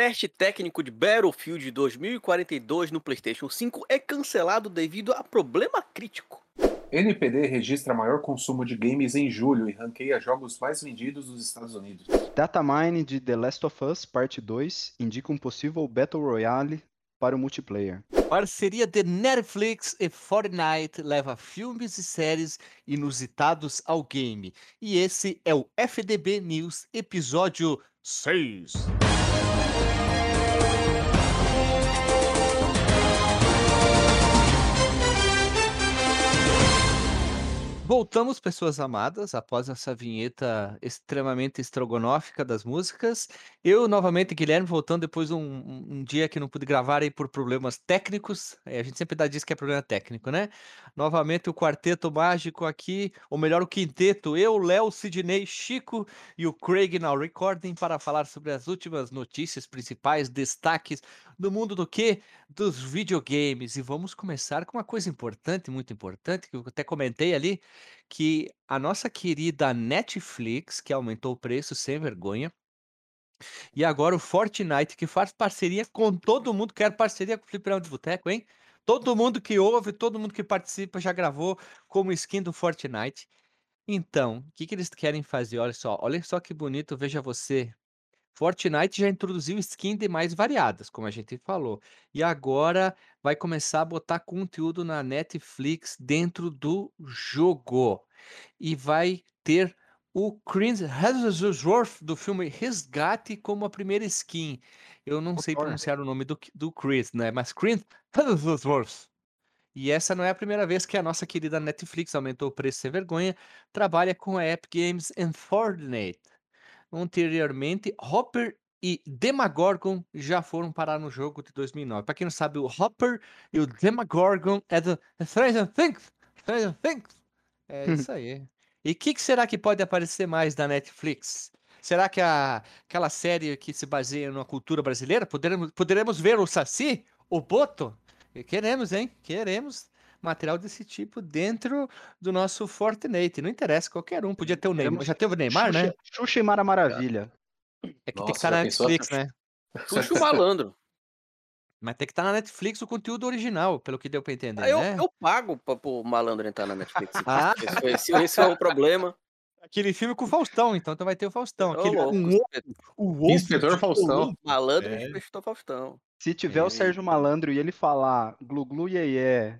teste técnico de Battlefield 2042 no PlayStation 5 é cancelado devido a problema crítico. NPD registra maior consumo de games em julho e ranqueia jogos mais vendidos nos Estados Unidos. Datamine de The Last of Us Parte 2 indica um possível Battle Royale para o multiplayer. Parceria de Netflix e Fortnite leva filmes e séries inusitados ao game. E esse é o FDB News, episódio 6. Voltamos, pessoas amadas, após essa vinheta extremamente estrogonófica das músicas. Eu, novamente, Guilherme, voltando depois de um, um- dia que não pude gravar aí por problemas técnicos. É, a gente sempre dá diz que é problema técnico, né? Novamente o quarteto mágico aqui, ou melhor, o quinteto. Eu, Léo, Sidney, Chico e o Craig na recording para falar sobre as últimas notícias principais, destaques do mundo do quê? Dos videogames. E vamos começar com uma coisa importante, muito importante, que eu até comentei ali que a nossa querida Netflix, que aumentou o preço sem vergonha, e agora o Fortnite, que faz parceria com todo mundo, quer parceria com o Fliperama de Boteco, hein? Todo mundo que ouve, todo mundo que participa já gravou como skin do Fortnite. Então, o que, que eles querem fazer? Olha só, olha só que bonito, veja você. Fortnite já introduziu skin de mais variadas, como a gente falou. E agora vai começar a botar conteúdo na Netflix dentro do jogo. E vai ter o Chris Hemsworth do filme Resgate como a primeira skin. Eu não O sei Thor. pronunciar o nome do, do Chris, né? Mas Chris Hemsworth. E essa não é a primeira vez que a nossa querida Netflix aumentou o preço sem vergonha. Trabalha com a Epic Games e Fortnite. Anteriormente, Hopper e Demagorgon já foram parar no jogo de 2009. Para quem não sabe, o Hopper e o Demagorgon é do Stranger Things. Stranger Things. É isso aí. E o que, que será que pode aparecer mais da Netflix? Será que a, aquela série que se baseia na cultura brasileira? Poderemos, poderemos ver o Saci, o Boto? Queremos, hein? Queremos material desse tipo dentro do nosso Fortnite. Não interessa, qualquer um. Podia ter o Neymar. Queremos Já teve o Neymar, né? Xuxa, Xuxa e Mara Maravilha. É que tem que Nossa, estar já na pensou? Netflix, né? Puxa o malandro. Mas tem que estar na Netflix o conteúdo original, pelo que deu pra entender, Ah, eu, né? eu pago pra, pro malandro entrar na Netflix. Ah. Esse, esse, é o problema. Aquele filme com o Faustão, então, então vai ter o Faustão. Aquele, louco, um outro- o outro Inspetor de Faustão. Malandro É. é. Faustão. Se tiver É. o Sérgio Malandro e ele falar glu glu iê iê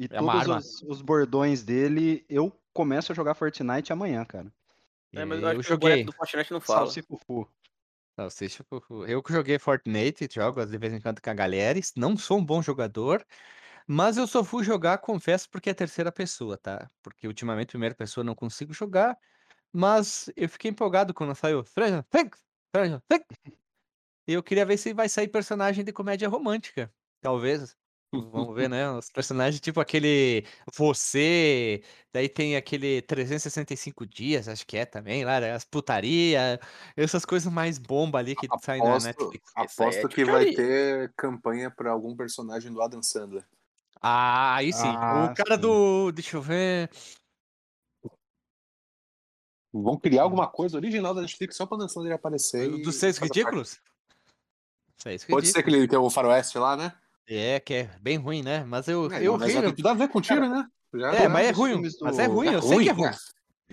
e É todos os, os bordões dele, eu começo a jogar Fortnite amanhã, cara. É, mas eu, eu acho que o joguei. do Fortnite não fala. Salsifufu. Salsicha Fufu. Eu que joguei Fortnite, jogo de vez em quando com a galera. Não sou um bom jogador, mas eu só fui jogar, confesso, porque é terceira pessoa, tá? Porque ultimamente primeira pessoa eu não consigo jogar, mas eu fiquei empolgado quando saiu Stranger Things, Stranger Things. E eu queria ver se vai sair personagem de comédia romântica, talvez. Vamos ver, né? Os personagens tipo aquele Você, daí tem aquele 365 dias, acho que é também, lá, né, as putaria, essas coisas mais bomba ali que saem na Aposto, Netflix. Aí é aposto que vai tchutcharia. ter campanha pra algum personagem do Adam Sandler. Ah, aí sim. Ah, o cara sim. do. Deixa eu ver. Vão criar alguma coisa original da Netflix só pra Adam Sandler aparecer. Dos seis ridículos? Seis. Pode ser aquele que é o faroeste lá, né? É, que é bem ruim, né? Mas eu, É, eu mas ri. já tem tudo a ver com tiro, né? Já É, mas é ruim. filmes Mas é do- ruim, É eu sei que é ruim. né?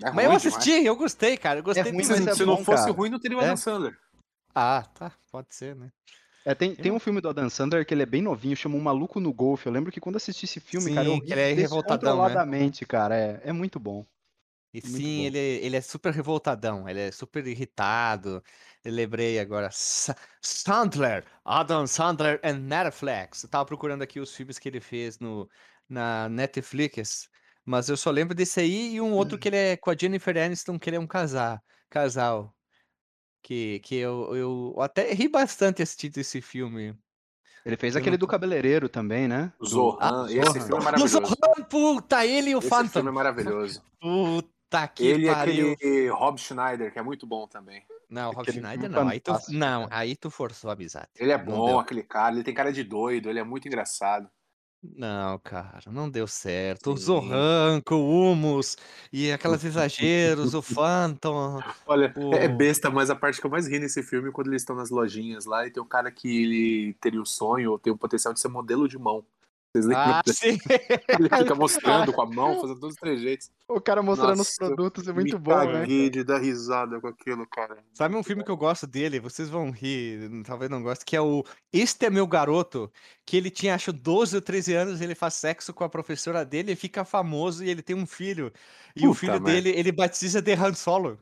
É Mas eu ruim assisti, eu gostei, cara. Eu gostei ruim, demais. mas Se, é se não bom, fosse cara. ruim, não teria o É. Adam Sandler. Ah, tá. Pode ser, né? É, tem, tem um filme do Adam Sandler que ele é bem novinho, chama Um Maluco no Golfe. Eu lembro que quando assisti esse filme, cara, eu Sim, ri ele é revoltadão, né? cara. É, é muito bom. E Muito sim, bom. ele, ele é super revoltadão, ele é super irritado. Eu lembrei agora. Sa- Sandler, Adam Sandler and Netflix. Eu tava procurando aqui os filmes que ele fez no, na Netflix, mas eu só lembro desse aí e um outro que ele é com a Jennifer Aniston, que ele é um casal. casal. Que, que eu, eu até ri bastante assistindo esse filme. Ele fez Eu aquele não do cabeleireiro também, né? Zohan. Ah, esse Zohan. filme é maravilhoso. Zohan, puta, ele e o Esse filme é Phantom. maravilhoso. Puta que Ele pariu. aquele Rob Schneider, que é muito bom também. Não, Rob Aquele Schneider não. Aí tu, não, aí tu forçou a amizade. Ele é Não bom, deu. aquele cara. Ele tem cara de doido, ele é muito engraçado. Não, cara, não deu certo. O Sim. Zohan com o Humus e aquelas exageros, o Phantom. Olha, é- é O- besta, mas a parte que eu mais ri nesse filme é quando eles estão nas lojinhas lá e tem um cara que ele teria o sonho ou tem o potencial de ser modelo de mão. Vocês lembram? Ah, sim. Ele fica mostrando com a mão, fazendo todos os trejeitos. O cara mostrando os Nossa, produtos é muito Me bom, né? de dar risada com aquilo, cara. Sabe um filme que eu gosto dele? Vocês vão rir, talvez não gostem, que é o Este é Meu Garoto, que ele tinha, acho, 12 ou 13 anos, ele faz sexo com a professora dele, ele fica famoso e ele tem um filho. E o Puta filho merda. dele, ele batiza de Han Solo.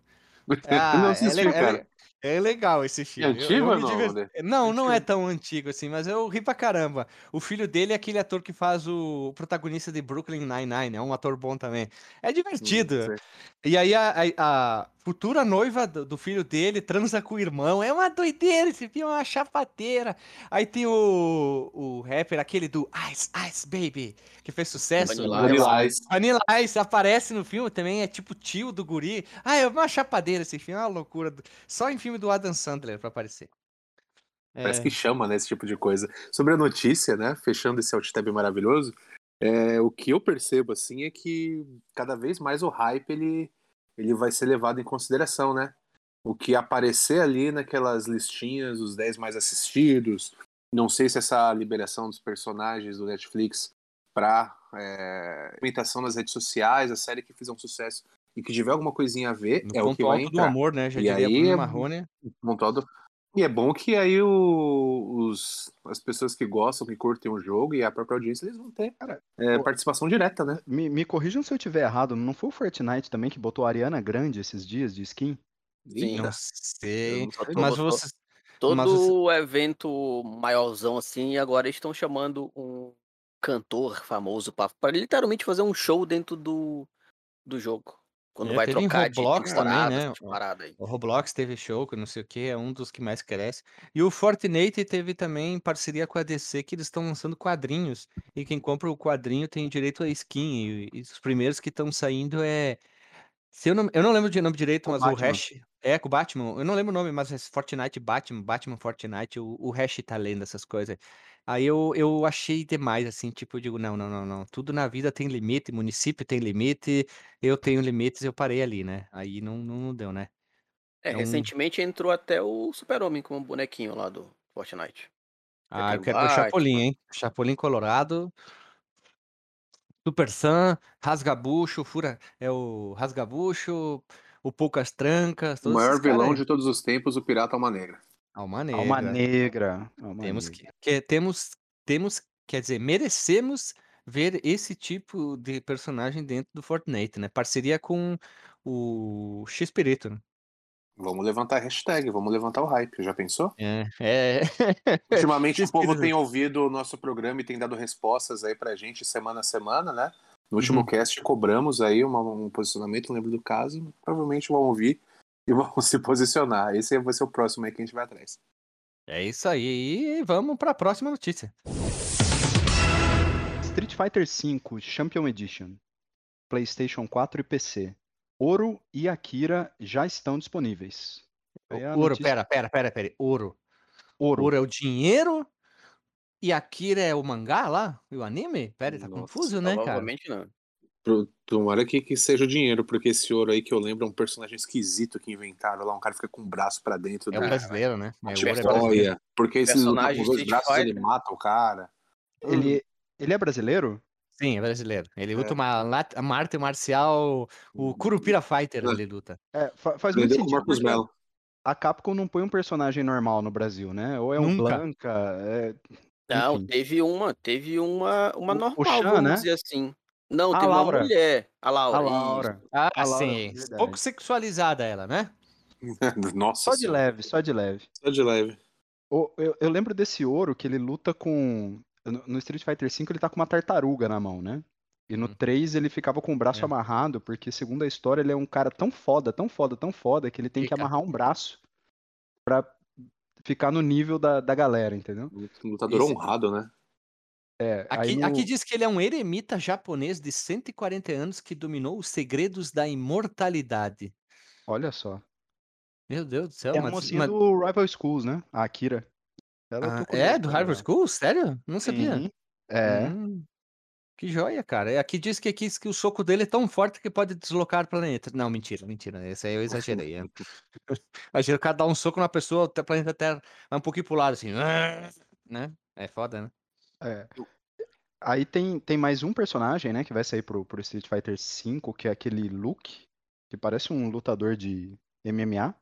eu não Ah, é, assisti, é cara. É legal esse filme. Eu- antigo eu ou me não, diver- André? Não, não é tão antigo assim, mas eu ri pra caramba. O filho dele é aquele ator que faz o protagonista de Brooklyn Nine-Nine, é um ator bom também. É divertido. sei. E aí a, a- a futura noiva do, filho dele transa com o irmão. É uma doideira esse filme, é uma chapadeira. Aí tem o, o rapper, aquele do Ice Ice Baby, que fez sucesso. Vanilla Vanilla Ice. Vanilla Ice aparece no filme também, é tipo tio do guri. Ah, é uma chapadeira esse filme, é uma loucura. Só em filme do Adam Sandler pra aparecer. Parece É, que chama, né, esse tipo de coisa. Sobre a notícia, né, fechando esse alt-tab maravilhoso, é, o que eu percebo, assim, é que cada vez mais o hype, ele, ele vai ser levado em consideração, né? O que aparecer ali naquelas listinhas, os 10 mais assistidos, não sei se essa liberação dos personagens do Netflix para é, imitação nas redes sociais, a série que fizer um sucesso e que tiver alguma coisinha a ver, no é o ponto que vai alto do entrar. amor, né? Já E diria aí Bruno é- Marrone. E é bom que aí o- os, as pessoas que gostam, que curtem o jogo e a própria audiência, eles vão ter Cara, é, pô- participação direta, né? Me, me corrijam se eu tiver errado, não foi o Fortnite também que botou a Ariana Grande esses dias de skin? Sim. Não sei. tô- Mas vocês. Todo Mas você- evento maiorzão assim, e agora eles estão chamando um cantor famoso pra, pra literalmente fazer um show dentro do, do jogo. Quando É, vai trocar de Roblox também, temporada, né? essas paradas aí. O Roblox teve show, que não sei o que, é um dos que mais cresce. E o Fortnite teve também parceria com a DC, que eles estão lançando quadrinhos. E quem compra o quadrinho tem direito a skin. E, e os primeiros que estão saindo é. Se eu, não, eu não lembro de nome direito, mas Batman. o hash. É, com o Batman. Eu não lembro o nome, mas é Fortnite Batman, Batman Fortnite, o, o hash tá lendo essas coisas. Aí eu, eu achei demais, assim, tipo, eu digo, não, não, não, não. Tudo na vida tem limite, município tem limite, eu tenho limites, eu parei ali, né? Aí não, não, não deu, né? É, um- recentemente entrou até o Super-Homem com o bonequinho lá do Fortnite. Ah, eu quero ver o Chapolin, hein? Chapolin Colorado. Super Sam, Rasgabucho, Fura. É o Rasgabucho, o Poucas Trancas, O maior vilão de todos os tempos, o Pirata Alma Negra. Alma Alma Negra. Negra. Alma Temos Negra. que, que- temos, temos, quer dizer, merecemos ver esse tipo de personagem dentro do Fortnite, né? Parceria com o X-Pirito, né? Vamos levantar a hashtag, vamos levantar o hype. Já pensou? É, é. Ultimamente o povo tem ouvido o nosso programa e tem dado respostas aí pra gente semana a semana, né? No último Uhum. cast cobramos aí uma- um posicionamento, não lembro do caso. Provavelmente vão ouvir e vão se posicionar. Esse vai ser o próximo aí que a gente vai atrás. É isso aí. E vamos para a próxima notícia. Street Fighter V Champion Edition, PlayStation 4 e PC. Ouro e Akira já estão disponíveis. A Ouro, notícia- pera, pera, pera, pera. Ouro. Ouro. Ouro é o dinheiro e Akira é o mangá lá? E o anime? Pera, tá Nossa, confuso, né, cara? Provavelmente não. Pro- Tomara que, que seja o dinheiro, porque esse ouro aí que eu lembro é um personagem esquisito que inventaram lá. Um cara que fica com o braço pra dentro É o da brasileiro, né? uma É, o ouro é Tipo, brasileiro. Porque esse Personagem os dois Street braços ele mata o cara. Ele, ele é brasileiro? Sim, é brasileiro. Ele É. luta uma, lat- uma arte marcial, o Curupira Fighter É. ele luta. É, fa- faz muito o sentido. Marcos porque Mello. A Capcom não põe um personagem normal no Brasil, né? Ou é um Nunca. Blanca. é- Não, teve uma, teve uma, uma O- o normal, Chan, vamos né? dizer assim. Não, A teve Laura. uma mulher, a Laura. A isso. Laura. Ah, A Laura, sim. Pouco sexualizada ela, né? Nossa Só de leve, só de leve. Só de leve. O- eu, eu lembro desse ouro que ele luta com. No Street Fighter V ele tá com uma tartaruga na mão, né? E no Hum. 3 ele ficava com o braço É. amarrado, porque segundo a história ele é um cara tão foda, tão foda, tão foda, que ele tem que Fica. amarrar um braço pra ficar no nível da, da galera, entendeu? Um lutador Esse- honrado, né? É, Aqui, no- aqui diz que ele é um eremita japonês de 140 anos que dominou os segredos da imortalidade. Olha só. Meu Deus do céu, É a mas, mocinha mas- do Rival Schools, né? A Akira. Eu Ah, é do pra Harvard ver. School? Sério? Não sabia. Sim. É. Hum, Que joia, cara. E aqui diz que, aqui, que o soco dele é tão forte que pode deslocar o planeta. Não, mentira, mentira. Esse aí eu exagerei. É. Imagina o cara dar um soco na pessoa, o planeta Terra vai um pouquinho pro lado, assim. Né? É foda, né? É. Aí tem, tem mais um personagem, né, que vai sair pro, pro Street Fighter V, que é aquele Luke, que parece um lutador de MMA.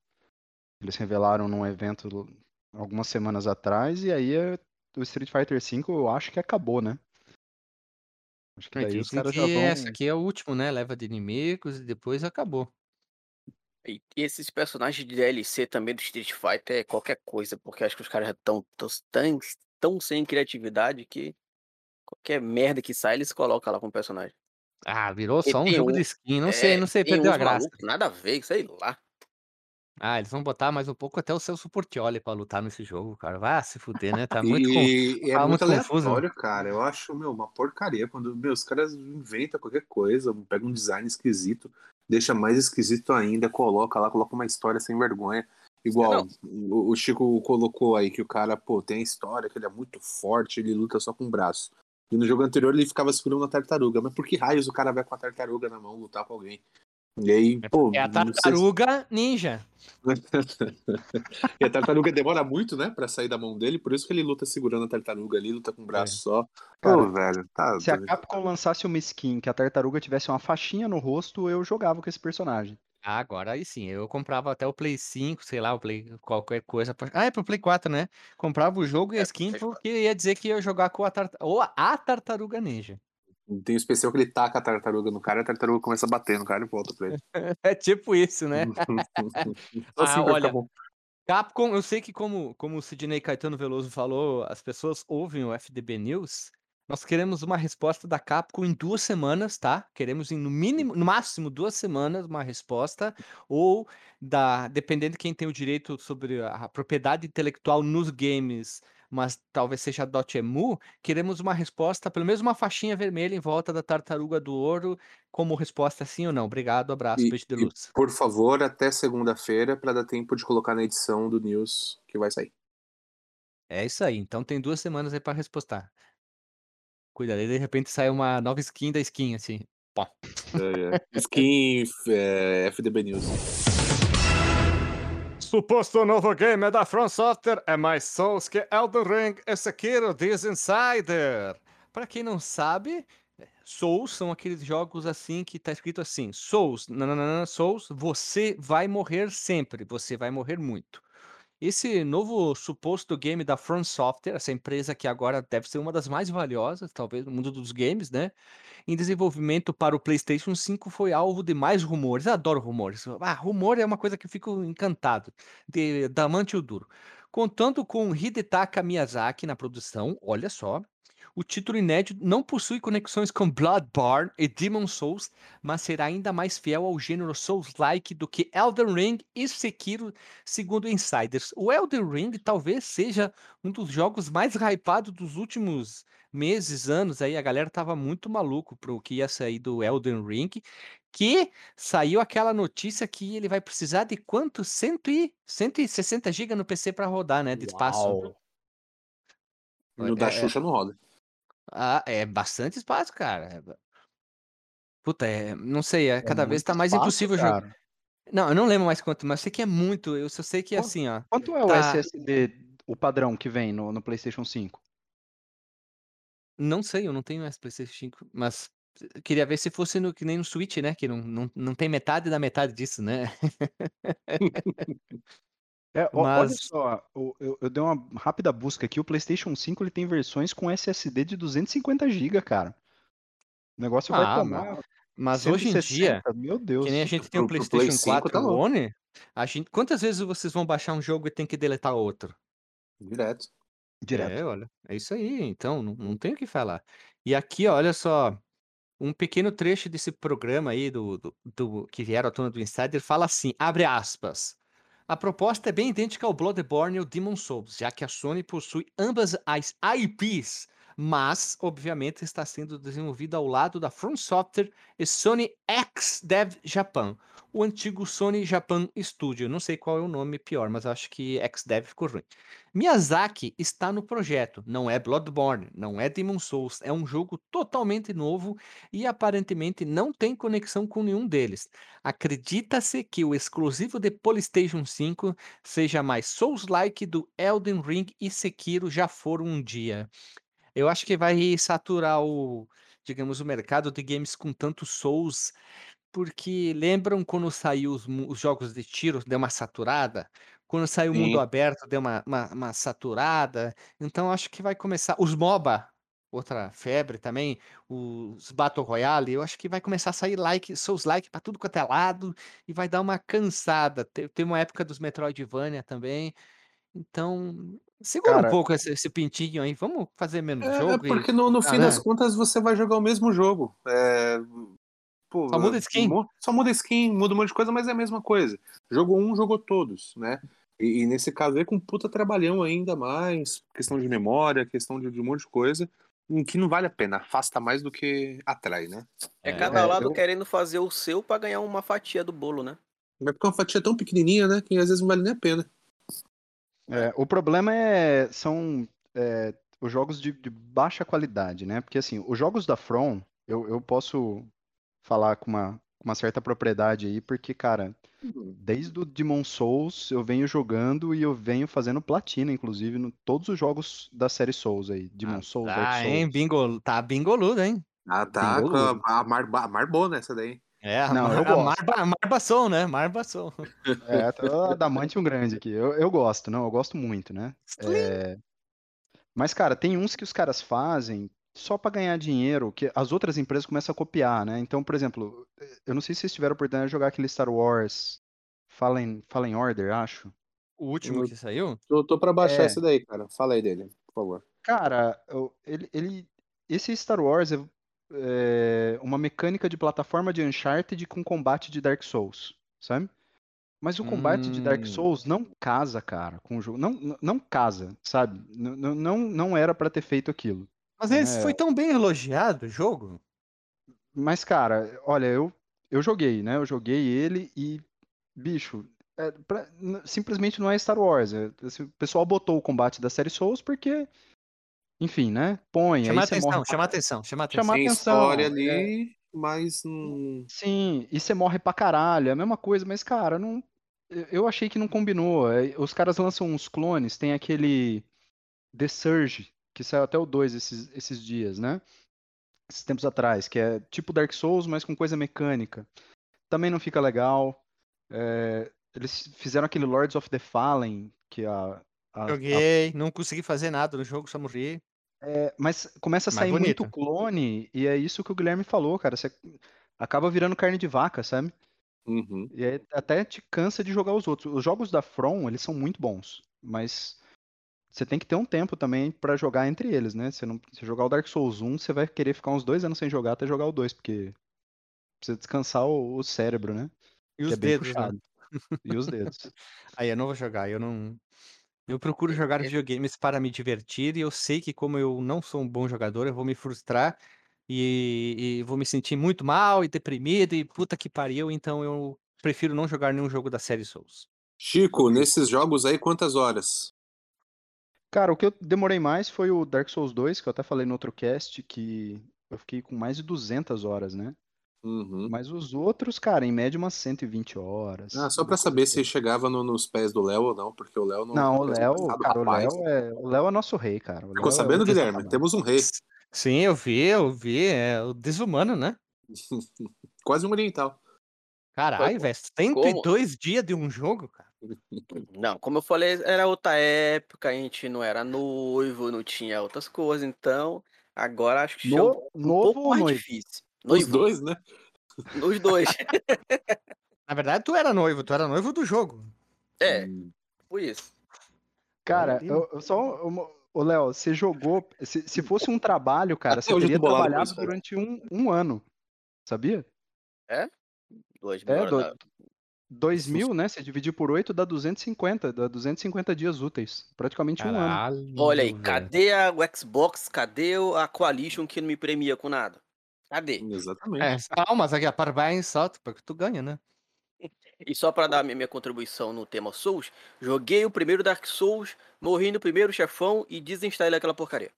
Eles revelaram num evento algumas semanas atrás, e aí é, o Street Fighter V eu acho que acabou, né? Acho que É, daí os caras que já vão. essa aqui é o último, né? Leva de inimigos e depois acabou. E esses personagens de DLC também do Street Fighter é qualquer coisa, porque acho que os caras já estão tão, tão sem criatividade que qualquer merda que sai eles colocam lá como personagem. Ah, virou E só um jogo um, de skin. Não sei, é, não sei, perdeu a graça. malucos, nada a ver, sei lá. Ah, eles vão botar mais um pouco até o Celso Portiolli pra lutar nesse jogo, cara. Vai se fuder, né? Tá muito, E é tá muito muito confuso. aleatório, cara. Eu acho, meu, uma porcaria. Quando, meu, os caras inventam qualquer coisa, pega um design esquisito, deixa mais esquisito ainda, coloca lá, coloca uma história sem vergonha. Igual o, o Chico colocou aí que o cara, pô, tem a história, que ele é muito forte, ele luta só com o braço. E no jogo anterior ele ficava segurando a tartaruga. Mas por que raios o cara vai com a tartaruga na mão lutar com alguém? E aí, pô, É a sei se- tartaruga ninja. e a tartaruga demora muito, né, pra sair da mão dele, por isso que ele luta segurando a tartaruga ali, luta com o braço só. Cara, Pô, velho, tá. Se a Capcom lançasse uma skin que a tartaruga tivesse uma faixinha no rosto, eu jogava com esse personagem. Ah, agora aí sim, eu comprava até o Play 5, sei lá, o Play qualquer coisa. pra- Ah, é pro Play 4, né? Comprava o jogo e a É, skin Play 4. porque ia dizer que ia jogar com a, tarta... ou a tartaruga ninja. Tem um especial que ele taca a tartaruga no cara e a tartaruga começa a bater no cara e volta pra ele. É tipo isso, né? Só assim Ah, olha, bom. Capcom, eu sei que como, como o Sidney Caetano Veloso falou, as pessoas ouvem o FDB News. Nós queremos uma resposta da Capcom em duas semanas, tá? Queremos em no mínimo, no máximo duas semanas uma resposta ou da, dependendo de quem tem o direito sobre a, propriedade intelectual nos games, mas talvez seja a Dotemu, queremos uma resposta, pelo menos uma faixinha vermelha em volta da tartaruga do ouro, como resposta sim ou não. Obrigado, abraço, E- beijo de luz. por favor, até segunda-feira pra dar tempo de colocar na edição do News que vai sair. É isso aí. Então tem duas semanas aí pra respostar. Cuida, aí de repente sai uma nova skin da skin, assim. Pó. É, é. Skin é, FDB News. Suposto novo game da From Software é mais Souls que Elden Ring e Sekiro, diz Insider. Pra quem não sabe, Souls são aqueles jogos assim que tá escrito assim: Souls, nananana, Souls, você vai morrer sempre, você vai morrer muito. Esse novo suposto game da From Software, essa empresa que agora deve ser uma das mais valiosas, talvez, no mundo dos games, né? Em desenvolvimento para o PlayStation 5 foi alvo de mais rumores. Adoro rumores. Ah, rumor é uma coisa que eu fico encantado. De Damante o Duro. Contando com Hidetaka Miyazaki na produção, olha só. O título inédito não possui conexões com Bloodborne e Demon Souls, mas será ainda mais fiel ao gênero Souls-like do que Elden Ring e Sekiro, segundo insiders. O Elden Ring talvez seja um dos jogos mais hypados dos últimos meses, anos aí. A galera tava muito maluco pro que ia sair do Elden Ring, que saiu aquela notícia que ele vai precisar de quanto? 100 e, 160 GB no PC para rodar, né? De espaço. Uau. No da É- Xuxa não roda. Ah, é bastante espaço, cara. Puta, é, não sei, é, É cada vez tá mais espaço, impossível jogar. Não, eu não lembro mais quanto, mas sei que é muito. Eu só sei que é assim, ó. Quanto é o Tá. SSD, o padrão que vem no, no PlayStation 5? Não sei, eu não tenho esse PlayStation 5, mas eu queria ver se fosse no, que nem no Switch, né? Que não, não, não tem metade da metade disso, né? É, ó- olha Mas- só, eu, eu dei uma rápida busca aqui. O PlayStation 5 ele tem versões com SSD de 250 GB, cara. O negócio vai Ah, tomar Mas hoje em dia, 160, meu Deus. que nem a gente tem o Play PlayStation 5 tá 4 louco. One, a gente, quantas vezes vocês vão baixar um jogo e tem que deletar outro? Direto. Direto. É, olha, é isso aí, então, não, não tem o que falar. E aqui, olha só, um pequeno trecho desse programa aí do, do, do- que vieram à tona do Insider fala assim, abre aspas. A proposta é bem idêntica ao Bloodborne e ao Demon Souls, já que a Sony possui ambas as IPs, mas obviamente está sendo desenvolvida ao lado da From Software e Sony X Dev Japan, o antigo Sony Japan Studio. Não sei qual é o nome pior, mas acho que X Dev ficou ruim. Miyazaki está no projeto, não é Bloodborne, não é Demon Souls, é um jogo totalmente novo e aparentemente não tem conexão com nenhum deles. Acredita-se que o exclusivo de PlayStation 5 seja mais Souls-like do Elden Ring e Sekiro já foram um dia. Eu acho que vai saturar o, digamos, o mercado de games com tantos Souls, porque lembram quando saiu os, os jogos de tiro, deu uma saturada? Quando saiu o mundo Sim. aberto, deu uma, uma, uma saturada. Então acho que vai começar. Os MOBA, outra febre também, os Battle Royale, eu acho que vai começar a sair like, Souls like para tudo quanto é lado e vai dar uma cansada. Te- Tem uma época dos Metroidvania também. Então, segura um Cara, pouco esse, esse pintinho aí. Vamos fazer menos É, é jogo e. porque no, no Ah, fim das contas você vai jogar o mesmo jogo. É, pô, Só muda é, skin. Só muda skin, muda um monte de coisa, mas é a mesma coisa. Jogou um, jogou todos, né? E, e nesse caso aí com um puta trabalhão ainda mais, questão de memória, questão de, de um monte de coisa, em que não vale a pena, afasta mais do que atrai, né? É É, cada é, lado eu- querendo fazer o seu pra ganhar uma fatia do bolo, né? Vai ficar uma fatia tão pequenininha, né? Que às vezes não vale nem a pena. É, o problema é, são é, os jogos de, de baixa qualidade, né? Porque assim, os jogos da From, eu, eu posso falar com uma, uma certa propriedade aí, porque, cara, desde o Demon Souls eu venho jogando e eu venho fazendo platina, inclusive, em todos os jogos da série Souls aí. Demon Souls, Dark Tá, hein? Souls. Bingo, tá bingoludo, hein? Ah, tá. Boludo. A, a, mar, a marbou nessa daí. É, a, Não, mar, eu gosto. marba, marbação, né? Marbação. É, tô adamante um grande aqui. Eu, eu gosto, não, eu gosto muito, né? É, Mas, cara, tem uns que os caras fazem só pra ganhar dinheiro, que as outras empresas começam a copiar, né? Então, por exemplo, eu não sei se vocês tiveram a oportunidade de jogar aquele Star Wars Fallen, Fallen Order, acho. O último Eu- que saiu? Tô, tô pra baixar É. esse daí, cara. Fala aí dele, por favor. Cara, eu- ele, ele- esse Star Wars é, é uma mecânica de plataforma de Uncharted com combate de Dark Souls, sabe? Mas o combate de Dark Hum. Souls não casa, cara, com o jogo. Não, não, não casa, sabe? N- n- Não, não era pra ter feito aquilo. Mas esse É. foi tão bem elogiado, o jogo. Mas, cara, olha, eu, eu joguei, né? Eu joguei ele e, bicho, é, pra- simplesmente não é Star Wars. é- assim, o pessoal botou o combate da série Souls porque, enfim, né? Põe, Chama atenção, morre. chama atenção, chama atenção. Chama Tem atenção, história é. ali, mas. hum, Sim, e você morre pra caralho, é a mesma coisa, mas, cara, não. eu- achei que não combinou. é, Os caras lançam uns clones, tem aquele The Surge, que saiu até o 2 esses, esses dias, né? Esses tempos atrás, que é tipo Dark Souls, mas com coisa mecânica. Também não fica legal. É, eles fizeram aquele Lords of the Fallen, que a, a- a- Joguei, não consegui fazer nada no jogo, só morri. é, mas começa a Mais sair muito clone, e é isso que o Guilherme falou, cara. Você acaba virando carne de vaca, sabe? uhum. E aí até te cansa de jogar os outros. Os jogos da From, eles são muito bons, mas você tem que ter um tempo também pra jogar entre eles, né? Você não, se jogar o Dark Souls 1, você vai querer ficar uns dois anos sem jogar até jogar o 2, porque precisa descansar o, o cérebro, né? E Que os é dedos, né? E os dedos. Aí eu não vou jogar, eu não. Eu procuro jogar É- videogames para me divertir e eu sei que como eu não sou um bom jogador, eu vou me frustrar e, e vou me sentir muito mal e deprimido e puta que pariu, então eu prefiro não jogar nenhum jogo da série Souls. Chico, nesses jogos aí, quantas horas? Cara, o que eu demorei mais foi o Dark Souls 2, que eu até falei no outro cast, que eu fiquei com mais de 200 horas, né? Uhum. Mas os outros, cara, em média umas 120 horas. Ah, só coisa saber assim. se chegava no- nos pés do Léo ou não, porque o Léo não. Não, o peso Léo, cara, o. Léo é, o Léo é nosso rei, cara. O Ficou Léo é sabendo, o Guilherme? Temos um rei. Sim, eu vi, eu vi, é o desumano, né? Quase um oriental. Caralho, velho, 102 dias de um jogo, cara. Não, como eu falei, era outra época, a gente não era noivo, não tinha outras coisas, então agora acho que No- um novo pouco ou mais noivo? difícil. Os Noivo, dois, né? os dois. Na verdade, tu era noivo, tu era noivo do jogo. É, foi isso. Cara, eu, eu só. uma- Ô, Léo, você jogou. Se, se fosse um trabalho, cara, você hoje eu teria trabalhado isso, durante um, um ano. Sabia? Dois É, mil do- horas, 2000, né? Se dividir por 8 dá 250, dá 250 dias úteis. Praticamente um ano. Caralho, Olha aí, velho. cadê a, o Xbox? Cadê o- a Coalition que não me premia com nada? Cadê? Exatamente. É, palmas aqui, parabéns, só, porque tu ganha, né? E só pra dar a minha, contribuição no tema Souls, joguei o primeiro Dark Souls, morri no primeiro chefão e desinstalei aquela porcaria.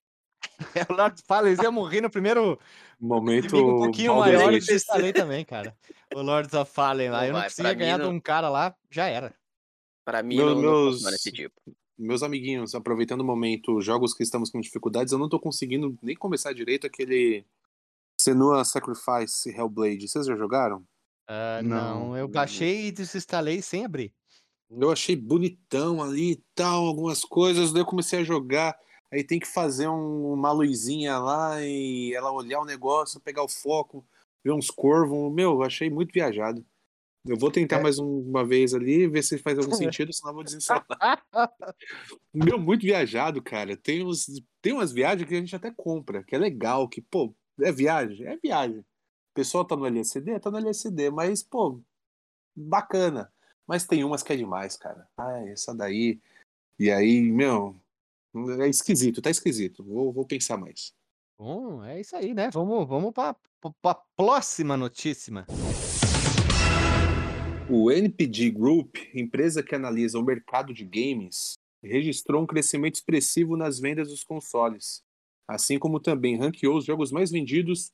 É, o Lord Fallen ia morrer no primeiro Momento. um pouquinho maior e desinstalei também, cara. O Lords of Fallen lá, Não eu não vai, conseguia ganhar de não. um cara lá, já era. Pra mim Meu- não, não meus- funciona esse tipo. Meus amiguinhos, aproveitando o momento, jogos que estamos com dificuldades, eu não tô conseguindo nem começar direito aquele Senua Sacrifice Hellblade. Vocês já jogaram? Ah, Não. não, eu baixei e desinstalei sem abrir. Eu achei bonitão ali e tal, algumas coisas, daí eu comecei a jogar. Aí tem que fazer um- uma luzinha lá e ela olhar o negócio, pegar o foco, ver uns corvos. Meu, eu achei muito viajado. Eu vou tentar É. mais um- uma vez ali, ver se faz algum sentido, senão eu vou desinstalar. Meu, muito viajado, cara. Tem, uns, tem umas viagens que a gente até compra, que é legal, que, pô, é viagem? É viagem. O pessoal tá no LSD? Tá no LSD, mas, pô, bacana. Mas tem umas que é demais, cara. Ah, essa daí. E aí, meu, é esquisito, tá esquisito. Vou, vou pensar mais. Bom, é isso aí, né? Vamos, vamos para a próxima notícia. O NPD Group, empresa que analisa o mercado de games, registrou um crescimento expressivo nas vendas dos consoles, assim como também ranqueou os jogos mais vendidos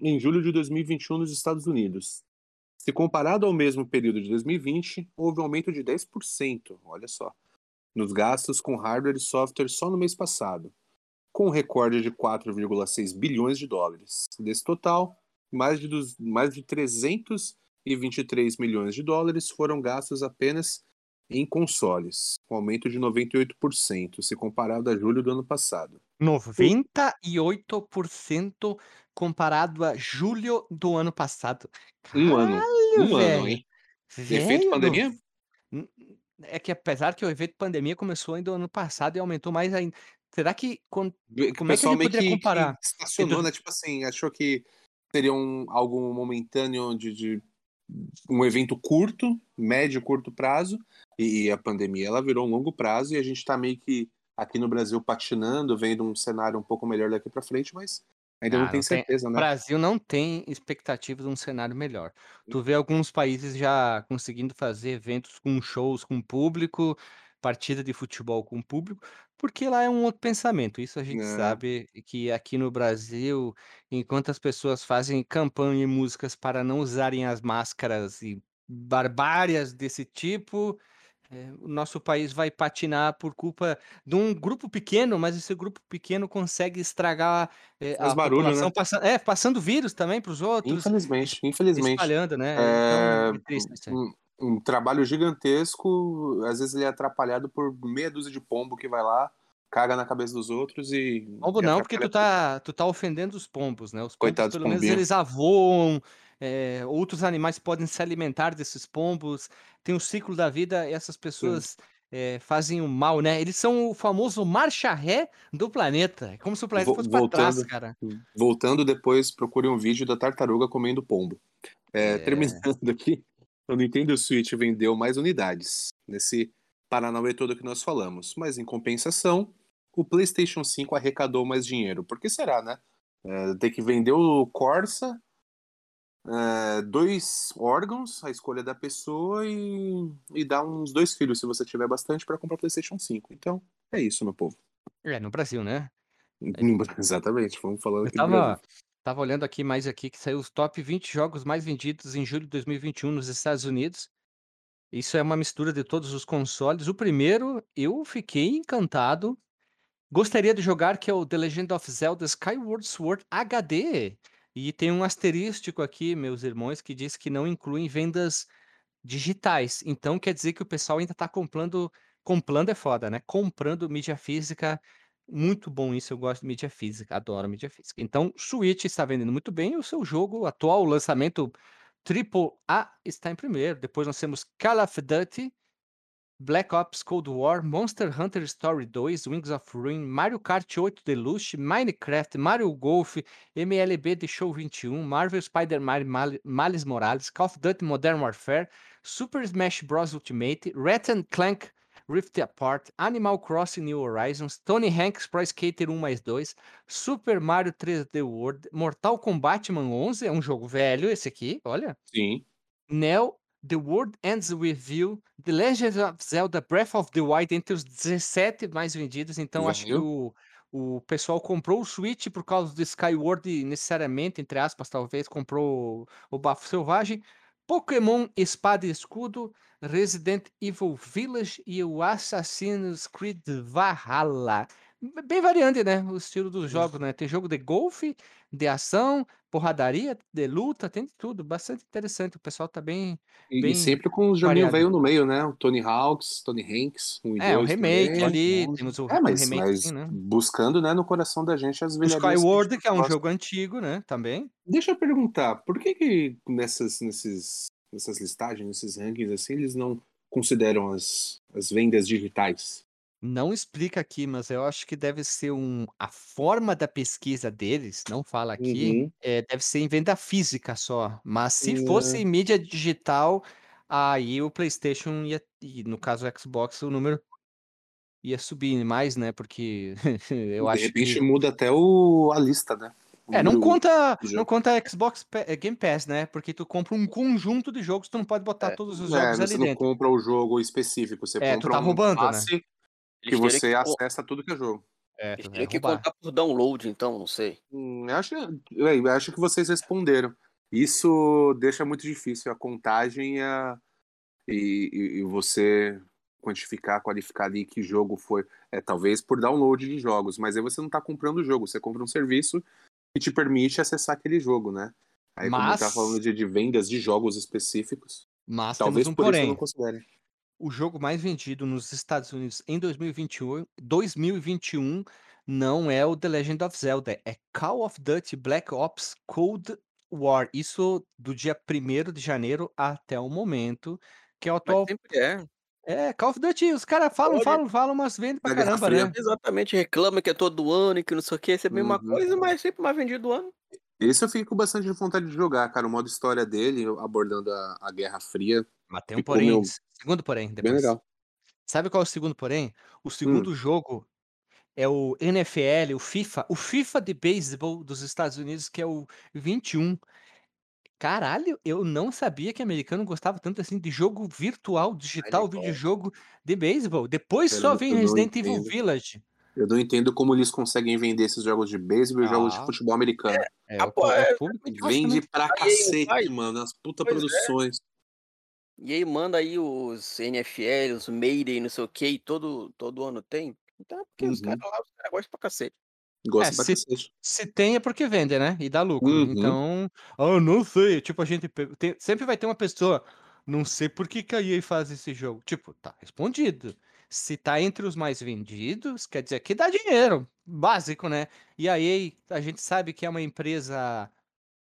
em julho de 2021 nos Estados Unidos. Se comparado ao mesmo período de 2020, houve um aumento de 10%, olha só, nos gastos com hardware e software só no mês passado, com um recorde de 4,6 bilhões de dólares. Desse total, mais de, dos, mais de 323 milhões de dólares foram gastos apenas em consoles, um aumento de 98% se comparado a julho do ano passado. 98% comparado a julho do ano passado. Um ano. Caralho, Um ano, velho. hein? Velho, Efeito pandemia? É que apesar que o efeito pandemia começou ainda ano passado e aumentou mais ainda. Será que Como é que ele meio poderia que, comparar? que estacionou, né? Tipo assim, achou que seria um, algo momentâneo de, de um evento curto, médio, curto prazo, e, a pandemia ela virou um longo prazo e a gente tá meio que aqui no Brasil patinando, vendo um cenário um pouco melhor daqui para frente, mas ainda Ah, não tem não tem- certeza, o né? Brasil não tem expectativa de um cenário melhor. Tu vê alguns países já conseguindo fazer eventos com shows com público, partida de futebol com público, porque lá é um outro pensamento. Isso a gente É. sabe que aqui no Brasil, enquanto as pessoas fazem campanha e músicas para não usarem as máscaras e barbárias desse tipo, eh, o nosso país vai patinar por culpa de um grupo pequeno, mas esse grupo pequeno consegue estragar Faz a barulho, população né? passa- é, passando vírus também para os outros, Infelizmente, infelizmente. espalhando, né? É, Então, é triste aí. um, um trabalho gigantesco, às vezes ele é atrapalhado por meia dúzia de pombo que vai lá, caga na cabeça dos outros e. Pombo e não, porque tu tá, tu tá ofendendo os pombos, né? Os pombos, Coitados pelo menos, eles avoam, eh, outros animais podem se alimentar desses pombos, tem o ciclo da vida, e essas pessoas eh, fazem o mal, né? Eles são o famoso marcha ré do planeta. É como se o planeta Vo- fosse pra trás, voltando. cara. Voltando depois, procure um vídeo da tartaruga comendo pombo. É, É. Terminando aqui, o Nintendo Switch vendeu mais unidades nesse Paranauê todo que nós falamos, mas em compensação, o PlayStation 5 arrecadou mais dinheiro. Por que será, né? É, tem que vender o Corsa, é, dois órgãos, a escolha da pessoa e, e dar uns dois filhos, se você tiver bastante, para comprar PlayStation 5. Então, é isso, meu povo. É, no Brasil, né? Exatamente, vamos falando aqui tava, tava olhando aqui mais aqui que saiu os top 20 jogos mais vendidos em julho de 2021 nos Estados Unidos. Isso é uma mistura de todos os consoles. O primeiro, eu fiquei encantado. Gostaria de jogar, que é o The Legend of Zelda Skyward Sword HD. E tem um asterístico aqui, meus irmãos, que diz que não incluem vendas digitais. Então quer dizer que o pessoal ainda está comprando. Comprando é foda, né? Comprando mídia física. Muito bom isso, eu gosto de mídia física, adoro mídia física. Então, Switch está vendendo muito bem, o seu jogo atual, o lançamento AAA está em primeiro. Depois nós temos Call of Duty, Black Ops Cold War, Monster Hunter Story 2, Wings of Ruin, Mario Kart 8 Deluxe, Minecraft, Mario Golf, MLB The Show 21, Marvel Spider-Man Mal- Miles Morales, Call of Duty Modern Warfare, Super Smash Bros. Ultimate, Ratchet Clank Rift Apart, Animal Crossing New Horizons, Tony Hanks Pro Skater 1 mais 2, Super Mario 3D World, Mortal Kombat Man 11, é um jogo velho esse aqui, olha. Sim. Neo, The World Ends With You, The Legend of Zelda Breath of the Wild, entre os 17 mais vendidos. Então, acho que Velho. o, o pessoal comprou o Switch por causa do Skyward, necessariamente, entre aspas, talvez, comprou o Bafo Selvagem. Pokémon Espada e Escudo, Resident Evil Village e o Assassin's Creed Valhalla. Bem variante, né? O estilo dos jogos, né? Tem jogo de golfe, de ação, porradaria, de luta, tem de tudo. Bastante interessante. O pessoal tá bem. E, e Bem sempre com os joguinhos velho no meio, né? O Tony Hawks, Tony Hanks, um e É, dois remake também. ali, temos o, É, o mas, remake, mas né? buscando né, no coração da gente as O velharias. que Skyward, que é um gosta. jogo antigo, né? Também. Deixa eu perguntar, por que que nessas, nesses, nessas listagens, nesses rankings assim, eles não consideram as, as vendas digitais? Não explica aqui, mas eu acho que deve ser um. A forma da pesquisa deles, não fala aqui, Uhum. é, deve ser em venda física só. Mas se fosse em mídia digital, aí o PlayStation ia, e no caso o Xbox, o número ia subir mais, né? Porque eu de acho repente que. muda até o, a lista, né? O É, não número conta, não jogo. conta Xbox Pa- eh, Game Pass, né? Porque tu compra um conjunto de jogos, tu não pode botar É. todos os É, jogos você ali não dentro. compra o jogo específico, você É, tu compra tá um roubando, né? passe que você que, acessa tudo que é jogo. É, vai teriam que roubar. contar por download, então, não sei. Hum, eu acho, eu acho que vocês responderam. Isso deixa muito difícil a contagem e, a- e- e- e você quantificar, qualificar ali que jogo foi. É talvez por download de jogos, mas aí você não está comprando o jogo, você compra um serviço que te permite acessar aquele jogo, né? Aí como tá Mas, falando de, de vendas de jogos específicos, mas temos talvez um por isso eu não porém. O jogo mais vendido nos Estados Unidos em 2021, 2021 não é o The Legend of Zelda, é Call of Duty Black Ops Cold War. Isso do dia 1 de janeiro até o momento, que é o atual. é. É, Call of Duty, os caras falam, Olha, falam, falam, mas vendem pra caramba, né? exatamente, reclama que é todo ano e que não sei o que, é a mesma Uhum. coisa, mas sempre mais vendido do ano. Esse eu fico com bastante vontade de jogar, cara. O modo história dele, abordando a, a Guerra Fria, Mas tem um porém, meu, segundo porém, bem depois. legal. Sabe qual é o segundo porém? O Hum, segundo jogo é o NFL, o FIFA, o FIFA de beisebol dos Estados Unidos, que é o 21. Caralho, eu não sabia que americano gostava tanto assim de jogo virtual, digital, gosta. videojogo de beisebol. Depois cara, só vem Resident Evil. Village. Eu não entendo como eles conseguem vender esses jogos de beisebol e jogos de Ah, futebol americano. é, Ah, pô, é o público exatamente gosta Vende pra A cacete, mano. As puta Pois é. produções. E aí manda aí os NFL, os Mayday, não sei o que, todo, todo ano tem. Então é porque os Uhum. caras lá, os caras gostam pra cacete. É, Gosta pra se, cacete. se tem é porque vende, né? E dá lucro. Uhum. Então, ah, eu não sei. Tipo, a gente tem- sempre vai ter uma pessoa. Não sei por que, que a EA faz esse jogo. Tipo, tá respondido. Se tá entre os mais vendidos, quer dizer que dá dinheiro. Básico, né? E a EA, a gente sabe que é uma empresa,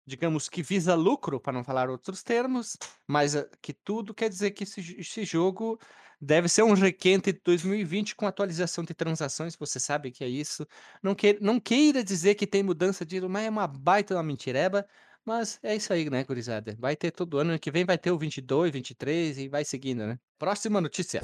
digamos, que visa lucro, para não falar outros termos, mas ah, que tudo quer dizer que esse, esse jogo deve ser um requente de 2020 com atualização de transações. Você sabe que é isso. Não, que, não queira dizer que tem mudança de mas é uma baita uma mentireba. Mas é isso aí, né, gurizada? Vai ter todo ano, ano que vem vai ter o 22, 23 e vai seguindo, né? Próxima notícia.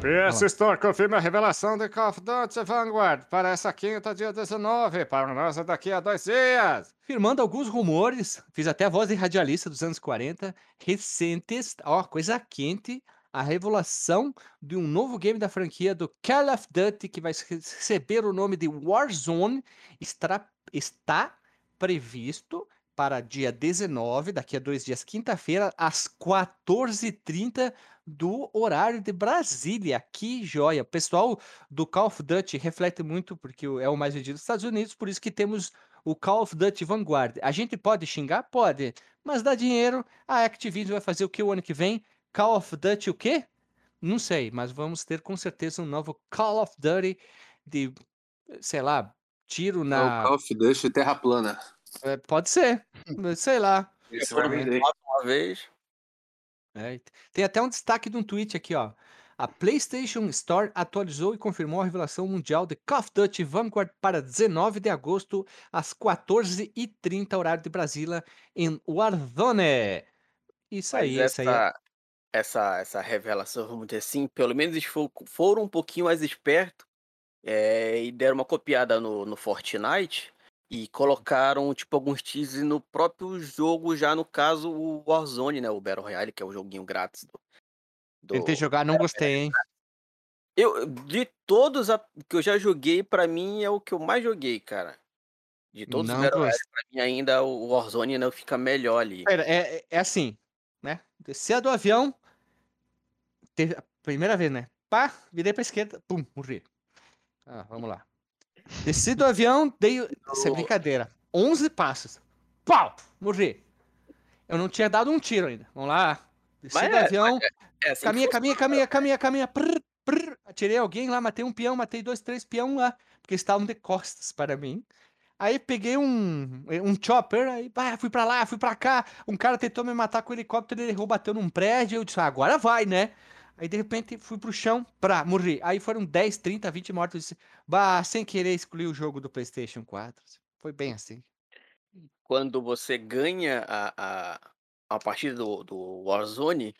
PS Store confirma a revelação de Call of Duty Vanguard para essa quinta, dia 19, para nós é daqui a dois dias. Firmando alguns rumores, fiz até a voz de radialista dos anos 40, recentes, ó, coisa quente, a revelação de um novo game da franquia do Call of Duty que vai receber o nome de Warzone está, está previsto para dia 19, daqui a dois dias, quinta-feira, às 14h30 do horário de Brasília. Que joia! O pessoal do Call of Duty reflete muito, porque é o mais vendido dos Estados Unidos, por isso que temos o Call of Duty Vanguard. A gente pode xingar? Pode, mas dá dinheiro. A Activision vai fazer o que o ano que vem? Call of Duty o quê? Não sei, mas vamos ter com certeza um novo Call of Duty de, sei lá, tiro É o na. Call of Duty Terra Plana. É, pode ser, sei lá. Vai vender. uma vez. É, tem até um destaque de um tweet aqui, ó. A PlayStation Store atualizou e confirmou a revelação mundial de Call of Duty Vanguard para 19 de agosto, às 14h30, horário de Brasília, em Warzone. Isso Mas aí, isso aí. é- essa, essa, essa revelação, vamos dizer assim, pelo menos eles fo- foram um pouquinho mais espertos é, e deram uma copiada no, no Fortnite e colocaram, tipo, alguns teasers no próprio jogo, já no caso o Warzone, né? O Battle Royale, que é o joguinho grátis do. do- Tentei jogar, não gostei, hein? Eu, de todos a- que eu já joguei, pra mim é o que eu mais joguei, cara. De todos Não os Battle Royale, pra mim ainda o Warzone ainda fica melhor ali. É, é- é assim, né? Descer do avião, teve a primeira vez, né? Pá, virei pra esquerda, pum, morri. Ah, vamos lá. Desci do avião, dei. Isso é brincadeira. 11 passos. Pau! Morri. Eu não tinha dado um tiro ainda. Vamos lá. Desci Mas do é- avião, É assim que caminha, funciona. caminha, caminha, caminha, caminha. Atirei alguém lá, matei um peão, matei dois, três peão lá. Porque estavam de costas para mim. Aí peguei um, um chopper, aí fui pra lá, fui pra cá. Um cara tentou me matar com o helicóptero, ele errou, bateu num prédio. Eu disse, ah, agora vai, né? Aí de repente fui pro chão, pra, morri. Aí foram 10, 30, 20 mortos. Bah, sem querer excluir o jogo do PlayStation 4. Foi bem assim. quando você ganha a, a, a partida do, do Warzone,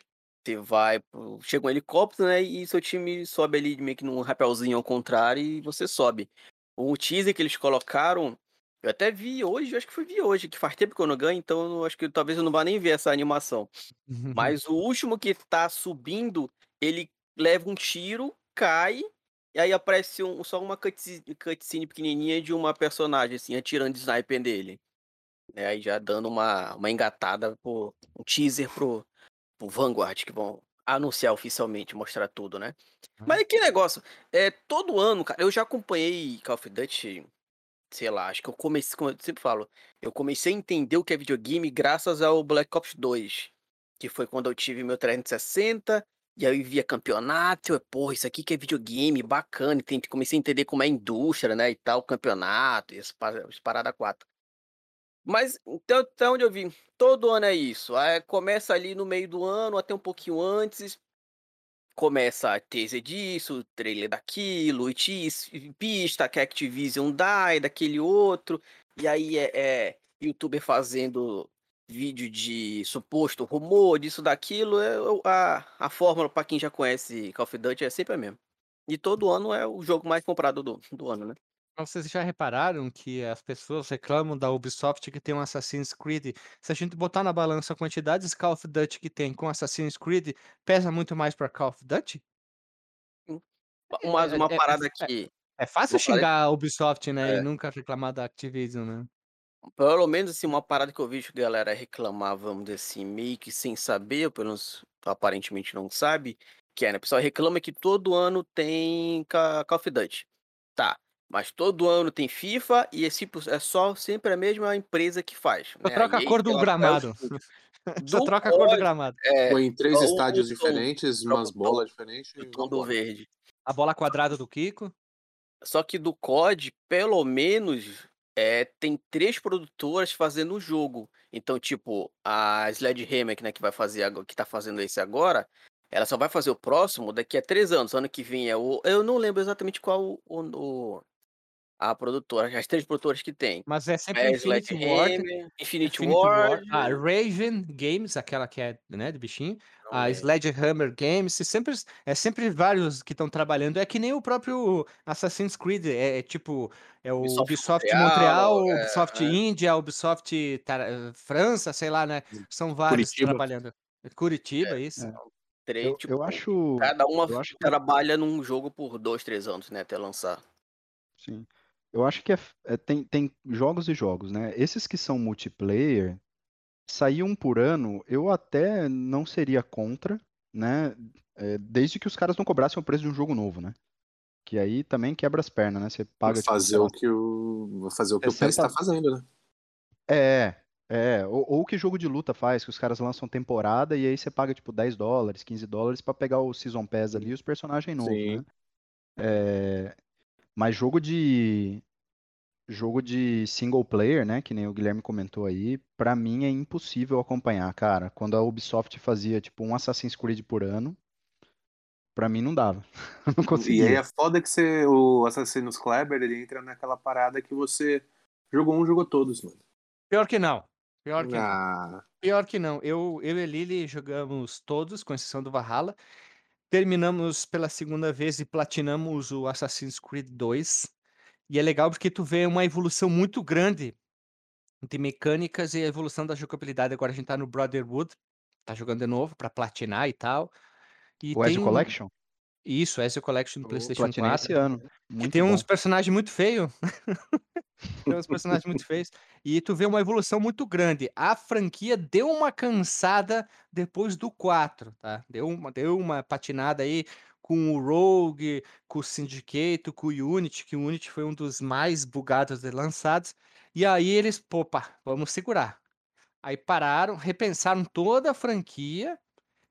você vai. pro- Chega um helicóptero, né? E seu time sobe ali meio que num rapelzinho ao contrário e você sobe. O teaser que eles colocaram, eu até vi hoje, acho que foi vi hoje, que faz tempo que eu não ganho, então eu acho que talvez eu não vá nem ver essa animação. Mas o último que tá subindo, ele leva um tiro, cai, e aí aparece um- só uma cutscene, cutscene pequenininha de uma personagem, assim, atirando de sniper dele. É, aí já dando uma, uma engatada, pro, um teaser pro, pro Vanguard, que vão anunciar oficialmente, mostrar tudo, né? Mas que negócio, é, todo ano, cara, eu já acompanhei Call of Duty, sei lá, acho que eu comecei, como eu sempre falo, eu comecei a entender o que é videogame graças ao Black Ops 2, que foi quando eu tive meu 360, e aí eu via campeonato, eu, pô, isso aqui que é videogame, bacana, e comecei a entender como é a indústria, né, e tal, campeonato, e as pa- as paradas quatro. Mas, então, até onde eu vi, todo ano é isso, aí começa ali no meio do ano, até um pouquinho antes, começa a teaser disso, trailer daquilo, e pista que a Activision dá, e daquele outro, e aí é, é youtuber fazendo vídeo de suposto rumor, disso, daquilo, é, a, a fórmula pra quem já conhece Call of Duty é sempre a mesma. E todo ano é o jogo mais comprado do, do ano, né? Mas Vocês já repararam que as pessoas reclamam da Ubisoft que tem um Assassin's Creed? Se a gente botar na balança a quantidade de Call of Duty que tem com Assassin's Creed, pesa muito mais para Call of Duty? Mas É- uma é- parada é- que, É fácil Vou falar- xingar a Ubisoft, né? E É. nunca reclamar da Activision, né? Pelo menos assim, uma parada que eu vejo que a galera reclamar, vamos dizer assim, meio que sem saber, ou pelo menos aparentemente não sabe, que é, né? O pessoal reclama que todo ano tem Ca- Call of Duty. Tá, mas todo ano tem FIFA e é, tipo, é só sempre a mesma empresa que faz. Só né? troca a cor do gramado. Só Do troca a cor do gramado. É, Foi em três estádios tom- diferentes, umas bolas diferentes. o tom do verde. A bola quadrada do Kiko. Só que do COD, pelo menos, é, tem três produtoras fazendo o jogo. Então, tipo, a Sledgehammer, né, que vai fazer que tá fazendo esse agora, ela só vai fazer o próximo daqui a três anos. Ano que vem é o. Eu não lembro exatamente qual o, o- a produtora, as três produtoras que tem. Mas é sempre É Infinity Ward. Sledgehammer, Infinity, Infinity Ward. A Raven Games, aquela que é, né, de bichinho. não A lembro. Sledgehammer Games, e sempre, é sempre vários que estão trabalhando. É que nem o próprio Assassin's Creed, é, é tipo, é o Ubisoft Ubisoft, Montreal, Montreal, é, Ubisoft é. Índia, Ubisoft Tar- eh, França, sei lá, né? São vários Curitiba. trabalhando. Curitiba, isso. É. Três, Eu, tipo, eu acho. cada uma acho que- trabalha num jogo por dois, três anos, né? Até lançar. Sim. Eu acho que é, é- tem, tem jogos e jogos, né? Esses que são multiplayer, sair um por ano, eu até não seria contra, né? É, desde que os caras não cobrassem o preço de um jogo novo, né? Que aí também quebra as pernas, né? Você paga, Vou tipo, fazer lá, o que o, vou fazer o que o 60 PES está fazendo, né? É, é. Ou, ou que jogo de luta faz, que os caras lançam temporada e aí você paga tipo 10 dólares, 15 dólares pra pegar o Season Pass ali e os personagens novos, Sim. né? É, mas jogo de jogo de single player, né, que nem o Guilherme comentou aí, pra mim é impossível acompanhar, cara. Quando a Ubisoft fazia tipo um Assassin's Creed por ano, pra mim não dava. não E aí conseguia. é foda que você, o Assassin's Kleber, ele entra naquela parada que você jogou um, jogou todos, mano. Pior que não. Pior que não. Ah, Pior que não. Eu, eu e a Lili jogamos todos, com exceção do Valhalla. Terminamos pela segunda vez e platinamos o Assassin's Creed 2. E é legal porque tu vê uma evolução muito grande de mecânicas e a evolução da jogabilidade. Agora a gente tá no Brotherhood, tá jogando de novo pra platinar e tal. E O tem Collection? Isso, Ezio Collection do PlayStation platinei 4. esse ano. Que Muito tem uns bom. personagens muito feios. tem uns personagens muito feios. E tu vê uma evolução muito grande. A franquia deu uma cansada depois do 4, tá? Deu uma, deu uma patinada aí com o Rogue, com o Syndicate, com o Unity, que o Unity foi um dos mais bugados de lançados. E aí eles, pá, vamos segurar. Aí pararam, repensaram toda a franquia.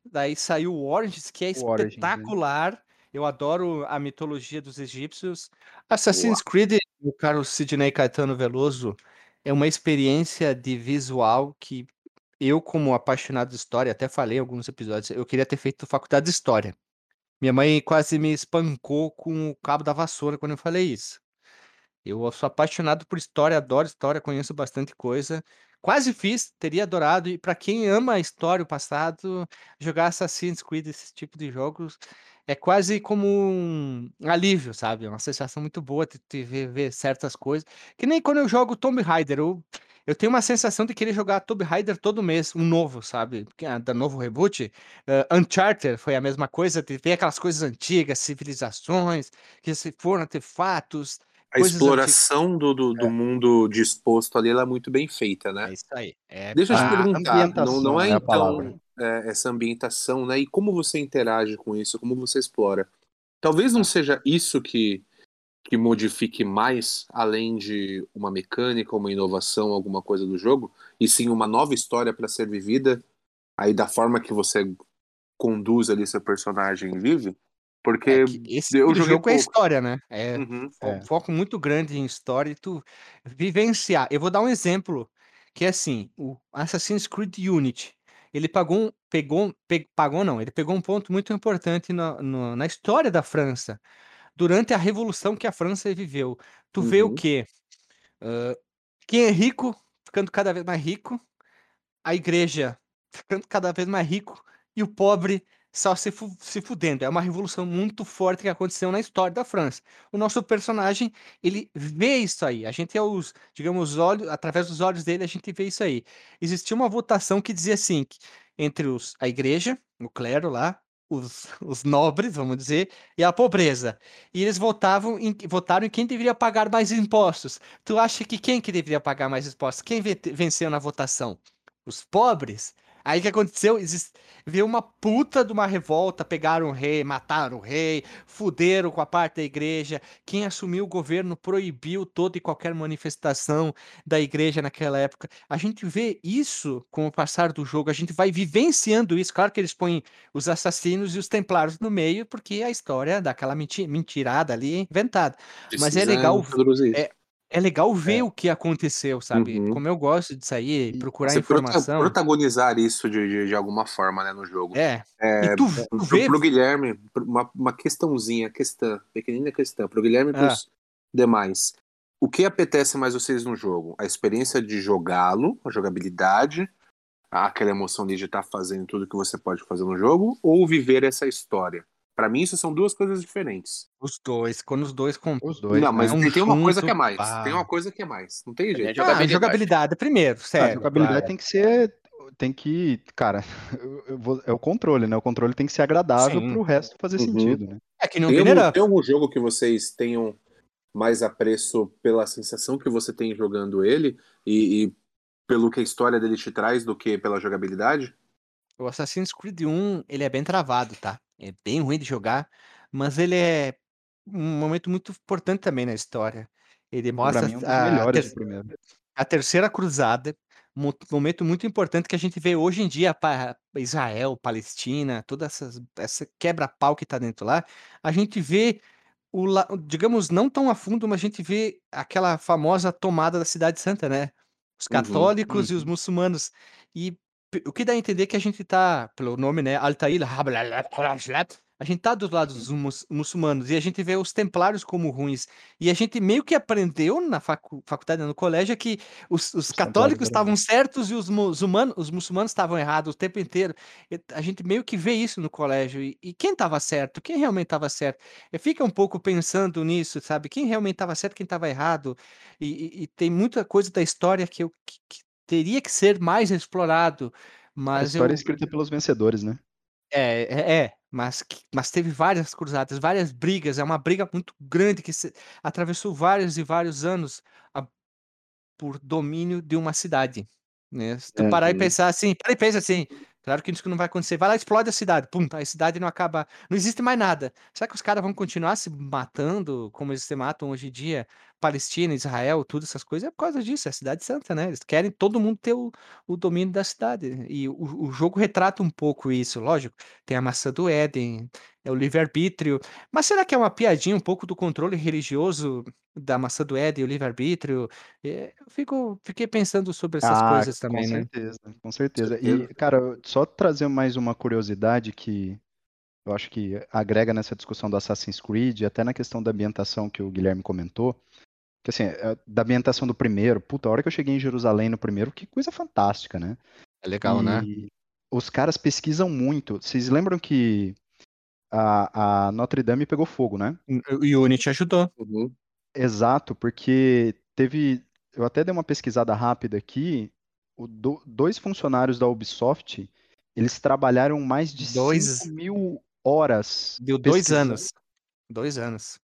Daí saiu o Origins, que é O Origins, né? espetacular. Eu adoro a mitologia dos egípcios. Assassin's Creed, o caro Sidney Caetano Veloso, é uma experiência de visual que eu, como apaixonado de história, até falei em alguns episódios, eu queria ter feito faculdade de história. Minha mãe quase me espancou com o cabo da vassoura quando eu falei isso. Eu sou apaixonado por história, adoro história, conheço bastante coisa. Quase fiz, teria adorado. E para quem ama a história, o passado, jogar Assassin's Creed, esse tipo de jogos, é quase como um alívio, sabe? É uma sensação muito boa de, de ver, ver certas coisas. Que nem quando eu jogo Tomb Raider, eu, eu tenho uma sensação de querer jogar Tomb Raider todo mês, um novo, sabe? Ah, Da novo reboot. Eh, Uncharted foi a mesma coisa, de ver aquelas coisas antigas, civilizações, que se foram artefatos, a exploração do, do, do mundo disposto ali, é muito bem feita, né? É isso aí. É Deixa eu te perguntar, não, não é, é a então é, essa ambientação, né? E como você interage com isso, como você explora? Talvez não seja isso que, que modifique mais, além de uma mecânica, uma inovação, alguma coisa do jogo, e sim uma nova história para ser vivida, aí da forma que você conduz ali seu personagem e vive. Porque É esse eu tipo joguei jogo é pouco. história, né? É Uhum. É. foco muito grande em história e tu vivenciar. Eu vou dar um exemplo que é assim, o Assassin's Creed Unity, ele pagou, um- pegou, pe- pagou não, ele pegou um ponto muito importante na, no- na história da França, durante a revolução que a França viveu. Tu vê o Uhum. quê? Ah, quem é rico ficando cada vez mais rico, a igreja ficando cada vez mais rico e o pobre só se, fu- se fudendo. É uma revolução muito forte que aconteceu na história da França. O nosso personagem, ele vê isso aí. A gente é os, digamos, os olhos, através dos olhos dele, a gente vê isso aí. Existia uma votação que dizia assim, que entre os, a igreja, o clero lá, os, os nobres, vamos dizer, e a pobreza. E eles votavam em, votaram em quem deveria pagar mais impostos. Tu acha que quem que deveria pagar mais impostos? Quem ve- venceu na votação? Os pobres? Aí o que aconteceu? Exis- Veio uma puta de uma revolta, pegaram o rei, mataram o rei, fuderam com a parte da igreja. Quem assumiu o governo proibiu toda e qualquer manifestação da igreja naquela época. A gente vê isso com o passar do jogo, a gente vai vivenciando isso. Claro que eles põem os assassinos e os templários no meio, porque a história daquela menti- mentirada ali é inventada. Mas é legal é- É legal ver É. o que aconteceu, sabe? Uhum. Como eu gosto de sair, E procurar Você informação. protagonizar isso de, de, de alguma forma, né, no jogo. É. É, E tu, tu Pro, vê. pro Guilherme, uma, uma questãozinha, questão, pequenina questão, pro Guilherme e Ah. pros demais. O que apetece mais vocês no jogo? A experiência de jogá-lo, a jogabilidade, aquela emoção de estar fazendo tudo que você pode fazer no jogo, ou viver essa história? Pra mim, isso são duas coisas diferentes. Os dois, quando os dois com. Os dois, não, mas né? um tem, tem uma coisa que é mais. pá. Tem uma coisa que é mais. Não tem Tem a jeito. jogabilidade. Ah, jogabilidade primeiro, A sério. jogabilidade claro. tem que ser. Tem que. Cara, eu- eu vou- é o controle, né? O controle tem que ser agradável Sim. pro resto fazer Uhum. sentido, né? É que nem um Tem algum, Up. tem algum jogo que vocês tenham mais apreço pela sensação que você tem jogando ele e, e pelo que a história dele te traz do que pela jogabilidade? O Assassin's Creed 1, ele é bem travado, tá? É bem ruim de jogar, mas ele é um momento muito importante também na história. Ele mostra mim é um a, ter- a terceira cruzada, mo- momento muito importante que a gente vê hoje em dia para Israel, Palestina, toda essas, essa quebra-pau que tá dentro lá, a gente vê o digamos, não tão a fundo, mas a gente vê aquela famosa tomada da Cidade Santa, né. Os Uhum, católicos e os uhum. muçulmanos. E o que dá a entender que a gente tá, pelo nome, né, Al-Tail, a gente tá do lado dos mus muçulmanos e a gente vê os templários como ruins. E a gente meio que aprendeu na facu faculdade, no colégio, que os os templários católicos estavam certos e os muçulmano os muçulmanos estavam errados o tempo inteiro. A gente meio que vê isso no colégio. E e quem estava certo? Quem realmente estava certo? Fica um pouco pensando nisso, sabe, quem realmente estava certo, quem estava errado. E e e tem muita coisa da história que eu que que teria que ser mais explorado, A mas história é eu escrita pelos vencedores, né. É, é é, mas mas teve várias cruzadas, várias brigas, é uma briga muito grande que se atravessou vários e vários anos, a por domínio de uma cidade, né. Se tu parar e uhum. pensar assim para e pensa assim, claro que isso não vai acontecer, vai lá e explode a cidade, pum, a cidade não acaba não existe mais nada. Será que os caras vão continuar se matando como eles se matam hoje em dia? Palestina, Israel, tudo essas coisas, é por causa disso, é a cidade santa, né, eles querem todo mundo ter o o domínio da cidade. E o o jogo retrata um pouco isso, lógico, tem a maçã do Éden, é o livre-arbítrio, mas será que é uma piadinha um pouco do controle religioso da maçã do Éden e o livre-arbítrio? Eh, eu fico fiquei pensando sobre essas Ah, coisas com também, né. certeza, com certeza. E, cara, só trazer mais uma curiosidade que eu acho que agrega nessa discussão do Assassin's Creed, até na questão da ambientação que o Guilherme comentou, que assim, eh, da ambientação do primeiro, puta, a hora que eu cheguei em Jerusalém no primeiro, que coisa fantástica, né. É legal, né. E os caras pesquisam muito. Vocês lembram que a a Notre Dame pegou fogo, né? O Unity ajudou. Uhum. Exato, porque teve eu até dei uma pesquisada rápida aqui, o do 2 funcionários da Ubisoft, eles trabalharam mais de 2 5.000 horas Deu 2 pesquisando anos, 2 anos.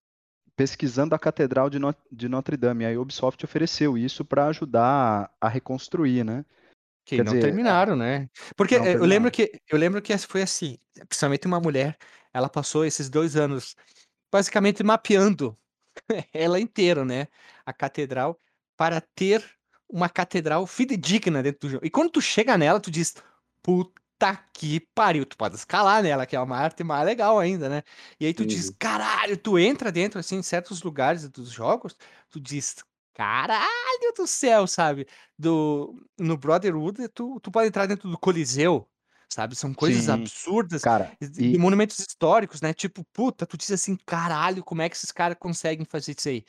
Pesquisando a catedral de Not de Notre Dame, aí a Ubisoft ofereceu isso pra ajudar a reconstruir, né. Que Quer não dizer, a terminaram, né. Porque, eu lembro que eu lembro que foi assim, principalmente uma mulher, ela passou esses 2 anos basicamente mapeando ela inteira, né, a catedral, para ter uma catedral fidedigna dentro do jogo. E quando tu chega nela, tu diz: "Puta que pariu", tu pode escalar nela, que é uma arte mais legal ainda, né. E aí tu diz: Uhum. "Caralho", tu entra dentro, assim, em certos lugares dos jogos, tu diz: "Caralho do céu", sabe. Do no Brotherhood tu tu pode entrar dentro do Coliseu, sabe, são coisas Sim, absurdas, cara, de e monumentos históricos, né, tipo, puta, tu diz assim: "Caralho, como é que esses cara conseguem fazer isso aí?".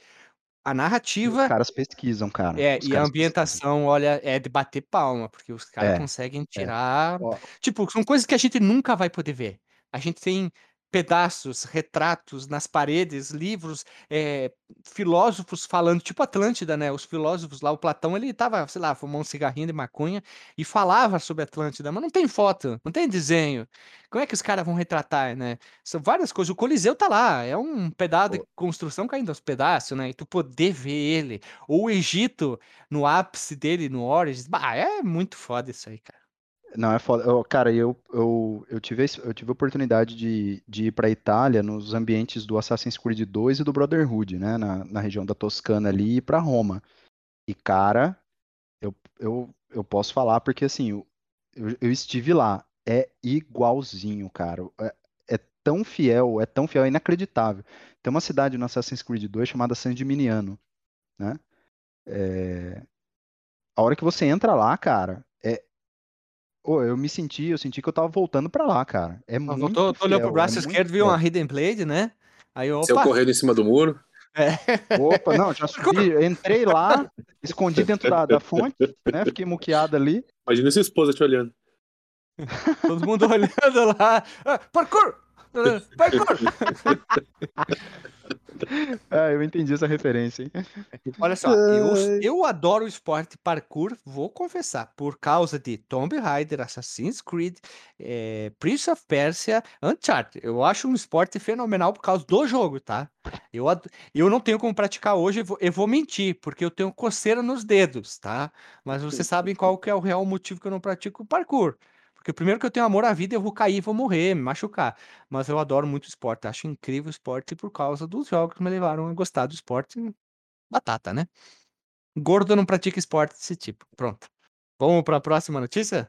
A e os narrativa caras pesquisam, cara, é, os e a caras pesquisam. ambientação, olha, é de bater palma, porque os cara É, conseguem é. tirar Ó tipo, são coisas que a gente nunca vai poder ver. A gente tem pedaços, retratos nas paredes, livros, eh, filósofos falando, tipo Atlântida, né, os filósofos lá, o Platão, ele estava, sei lá, fumando um cigarrinho de maconha e falava sobre Atlântida, mas não tem foto, não tem desenho. Como é que os cara vão retratar, né. São várias coisas, o Coliseu tá lá, é um pedaço de construção caindo aos pedaços, né, e tu poder ver ele. Ou o Egito, no ápice dele, no Origins, bah, é muito foda isso aí, cara. Não, é foda. Ó, cara, eu eu eu tive a eu tive a oportunidade de de ir pra Itália nos ambientes do Assassin's Creed 2 e do Brotherhood, né, na na região da Toscana ali, e pra Roma. E cara, eu eu eu posso falar porque, assim, eu eu eu estive lá, é igualzinho, cara, é é tão fiel, é tão fiel, é inacreditável. Tem uma cidade no Assassin's Creed 2 chamada San Gimignano, né, eh, a hora que você entra lá, cara, é ô, eu me senti eu senti que eu estava voltando pra lá, cara. É Ah, voltou muito tu olhou para o fiel, é braço muito esquerdo, viu uma Hidden Blade, né, aí Saiu opa. correndo em cima do muro. É. Opa, não, já subi, entrei lá, escondi dentro da da fonte, né, fiquei muqueado ali. Imagina sua esposa te olhando. Todo mundo olhando lá, "Ah, parkour, parkour". Ah, eu entendi essa referência, hein. Olha só, eu eu adoro o esporte parkour, vou confessar, por causa de Tomb Raider, Assassin's Creed, eh, Prince of Persia, Uncharted. Eu acho um esporte fenomenal por causa do jogo, tá. Eu eu não tenho como praticar hoje, eu vou eu vou mentir, porque eu tenho coceira nos dedos, tá. Mas vocês sabem qual que é o real motivo que eu não pratico parkour. Porque primeiro que eu tenho amor à vida, eu vou cair, vou morrer, me machucar. Mas eu adoro muito esporte, acho incrível o esporte por causa dos jogos que me levaram a gostar do esporte, batata, né. Gordo não pratica esporte desse tipo, pronto. Vamos pra próxima notícia?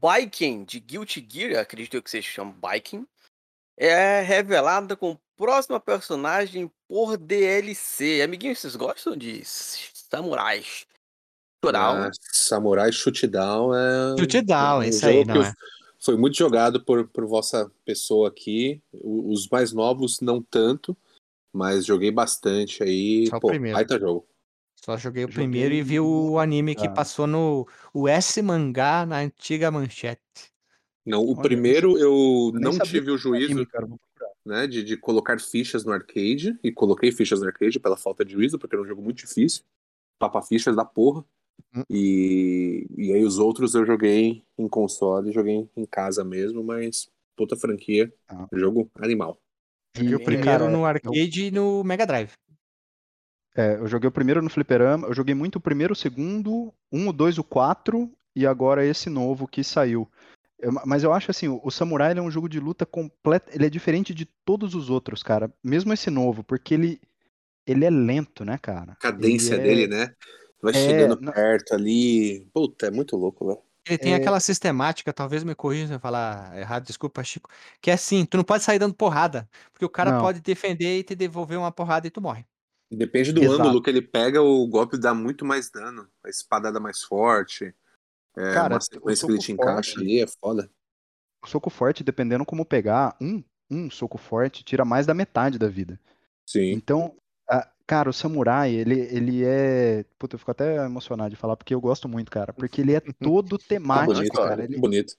Baiken, de Guilty Gear, acredito eu que se chama Baiken, é revelada com próxima personagem por DLC. Amiguinhos, vocês gostam de samurais? Showdown? Ah, Samurai Shootdown é. Shootdown, um esse jogo aí, que não é? Foi muito jogado por, por vossa pessoa aqui. O- Os mais novos, não tanto. Mas joguei bastante aí. Só o Pô, primeiro. baita jogo. Só joguei o Joguei primeiro e vi o anime que Ah. passou no o S mangá na antiga manchete. Não, o Olha, primeiro eu não tive o juízo anime, cara, né, de, de colocar fichas no arcade. E coloquei fichas no arcade pela falta de juízo, porque era um jogo muito difícil. Papa fichas da porra. Hum. E, e aí os outros eu joguei em console, joguei em casa mesmo, mas puta franquia, Ah. jogo animal. Joguei E, o primeiro cara, no eu- arcade e no Mega Drive. É, eu joguei o primeiro no fliperama, eu joguei muito o primeiro, o segundo, um, o dois, o quatro e agora esse novo que saiu. Eu- mas eu acho assim, o, o Samurai é um jogo de luta completo, ele é diferente de todos os outros, cara. Mesmo esse novo, porque ele ele é lento, né, cara? A cadência Ele é- dele, né? Vai É, chegando não- perto ali. Puta, é muito louco, velho. Ele tem É. aquela sistemática, talvez me corrija se eu falar errado, desculpa, Chico, que é assim, tu não pode sair dando porrada, porque o cara Não. pode defender e te devolver uma porrada e tu morre. Depende do Exato. ângulo que ele pega, o golpe dá muito mais dano. A espadada mais forte. É, Cara, uma sequência que ele te encaixa forte- ali é foda. O soco forte, dependendo como pegar, um, um soco forte tira mais da metade da vida. Sim. Então, cara, o samurai, ele, ele é. Puta, eu fico até emocionado de falar, porque eu gosto muito, cara. Porque ele é todo Tá temático, bonito, cara. Ele, Bonito.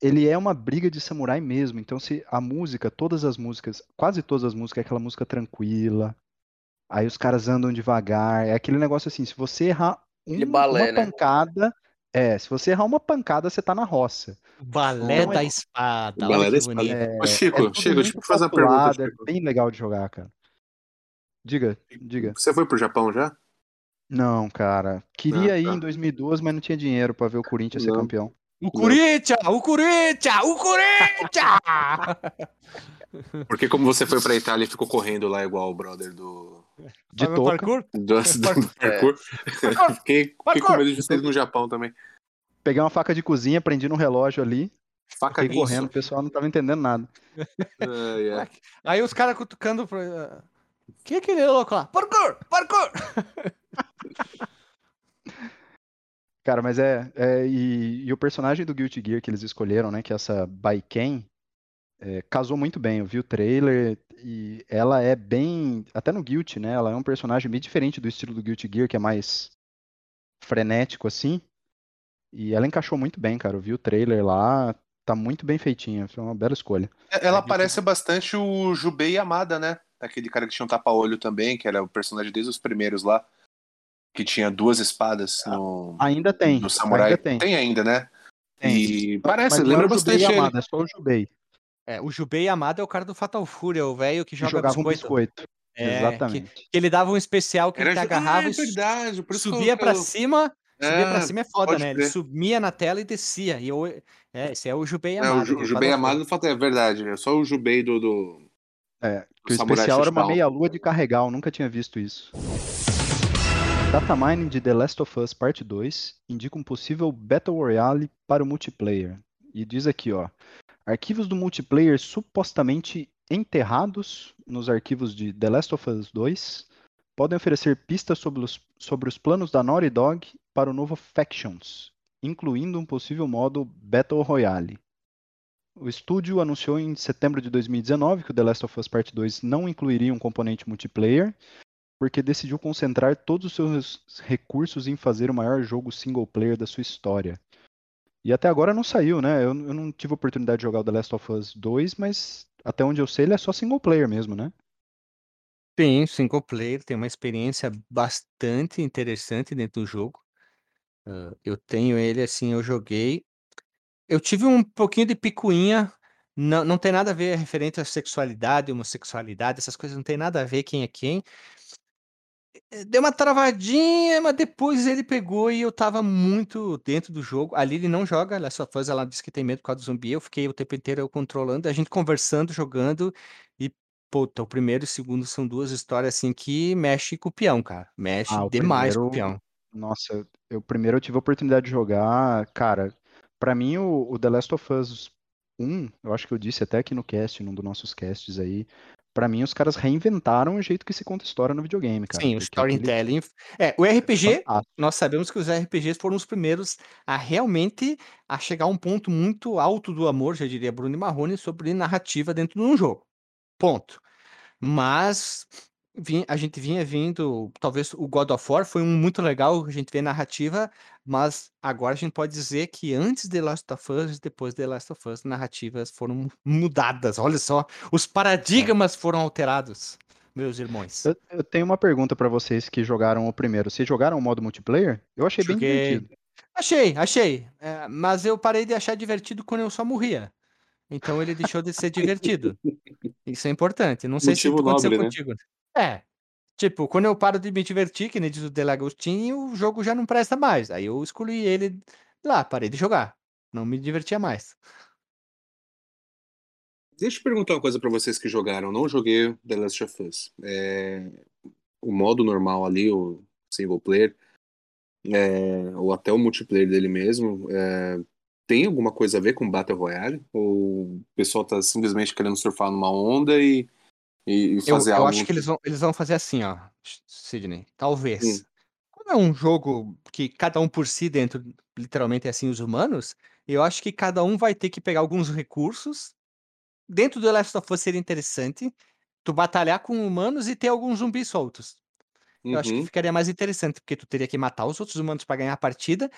ele é uma briga de samurai mesmo. Então, se a música, todas as músicas, quase todas as músicas, é aquela música tranquila. Aí os caras andam devagar. É aquele negócio assim, se você errar um- balé, uma né? pancada. É, se você errar uma pancada, você tá na roça. Balé Então é- da espada, Balé da que espada. bonito. É, Ô, Chico, é tudo Chico, deixa eu fazer uma pergunta. Chico. É bem legal de jogar, cara. Diga, diga. Você foi pro Japão já? Não, cara. Queria Ah, ir tá. em 2012, mas não tinha dinheiro pra ver o Corinthians ser Não. campeão. O Corinthians! O Corinthians! O Corinthians! Porque como você foi pra Itália e ficou correndo lá igual o brother do, De touca. parkour? do, do parkour, Parkour! fiquei, fiquei com medo de ser no Japão também. Peguei uma faca de cozinha, prendi no relógio ali, Faca fiquei correndo, o pessoal não tava entendendo nada. Ah, é. Aí os caras cutucando pra. Quem é aquele louco lá? Parkour! Parkour! Cara, mas é. é, e, e o personagem do Guilty Gear que eles escolheram, né? Que é essa Baiken, é, casou muito bem. Eu vi o trailer e ela é bem. Até no Guilty, né? Ela é um personagem bem diferente do estilo do Guilty Gear, que é mais frenético assim. E ela encaixou muito bem, cara. Eu vi o trailer lá, tá muito bem feitinha. Foi uma bela escolha. Ela parece bastante o Jubei Yamada, né? Aquele cara que tinha um tapa-olho também, que era o personagem desde os primeiros lá. Que tinha duas espadas no, Ainda tem. no Samurai. Ainda tem. ainda, né? Tem. E parece, Mas lembra é o Jubei bastante ele. Yamada, é só o Jubei. É, o Jubei Amado é o cara do Fatal Fury, é o velho que Que joga jogava biscoito. um biscoito. É, Exatamente. Que ele dava um especial que Era ele te ju- agarrava ah, é e verdade, por isso que subia eu- pra eu- cima. Subia pra É, cima é foda, né? Ele crer. subia na tela e descia. E eu, é, esse é o Jubei É, Amado. o, Ju- aquele o Jubei Amado Fury. não falta, é verdade. É só o Jubei do. do... É, que o especial era uma meia-lua de carregar, eu nunca tinha visto isso. Datamining de The Last of Us Parte 2 indica um possível Battle Royale para o multiplayer. E diz aqui, ó, arquivos do multiplayer supostamente enterrados nos arquivos de The Last of Us 2 podem oferecer pistas sobre os, sobre os planos da Naughty Dog para o novo Factions, incluindo um possível modo Battle Royale. O estúdio anunciou em setembro de 2019 que o The Last of Us Part 2 não incluiria um componente multiplayer, porque decidiu concentrar todos os seus recursos em fazer o maior jogo single player da sua história. E até agora não saiu, né? Eu, eu não tive oportunidade de jogar o The Last of Us 2, mas até onde eu sei ele é só single player mesmo, né? Sim, single player, tem uma experiência bastante interessante dentro do jogo. Ah, eu tenho ele assim, eu joguei. Eu tive um pouquinho de picuinha, não, não tem nada a ver referente à sexualidade, homossexualidade, essas coisas não tem nada a ver quem é quem. Eh, Deu uma travadinha, mas depois ele pegou e eu tava muito dentro do jogo. Ali ele não joga, ela só faz, ela disse que tem medo por causa do zumbi. Eu fiquei o tempo inteiro eu controlando, a gente conversando, jogando e Puta, o primeiro e o segundo são duas histórias assim que mexe com o peão, cara. Mexe Ah, demais com o primeiro- peão. Nossa, eu primeiro eu tive a oportunidade de jogar, cara, pra mim o, o The Last of Us 1, eu acho que eu disse até aqui no cast, num dos nossos casts aí, pra mim os caras reinventaram o jeito que se conta história no videogame, cara. Sim, o porque aquele- storytelling. É, o RPG, fantástico. nós sabemos que os RPGs foram os primeiros a realmente a chegar a um ponto muito alto do amor, já diria Bruno e Marrone, sobre narrativa dentro de um jogo. Ponto. Mas a gente vinha vindo, talvez o God of War foi um muito legal, a gente vê narrativa, mas agora a gente pode dizer que antes de Last of Us e depois de Last of Us, narrativas foram mudadas. Olha só, os paradigmas foram alterados, meus irmãos. Eu, eu tenho uma pergunta pra vocês que jogaram o primeiro. Vocês jogaram o modo multiplayer? Eu achei bem Joguei. divertido. Achei, achei. É, mas eu parei de achar divertido quando eu só morria. Então ele deixou de ser divertido. Isso é importante. Não sei se Motivo aconteceu nobre, né? contigo. É. Tipo, quando eu paro de me divertir, que nem diz o Delagostinho, o jogo já não presta mais. Aí eu excluí ele lá, parei de jogar. Não me divertia mais. Deixa eu perguntar uma coisa pra vocês que jogaram. Não joguei The Last of Us. É, O modo normal ali, o single player, é, ou até o multiplayer dele mesmo, é, tem alguma coisa a ver com Battle Royale? Ou o pessoal tá simplesmente querendo surfar numa onda e, e e Eu, fazer eu algo acho que eles vão, eles vão fazer assim, ó, Sidney. Talvez. Como é um jogo que cada um por si dentro, literalmente é assim, os humanos, eu acho que cada um vai ter que pegar alguns recursos. Dentro do The Last of Us seria interessante tu batalhar com humanos e ter alguns zumbis soltos. Eu acho que Uhum. ficaria mais interessante, porque tu teria que matar os outros humanos para ganhar a partida,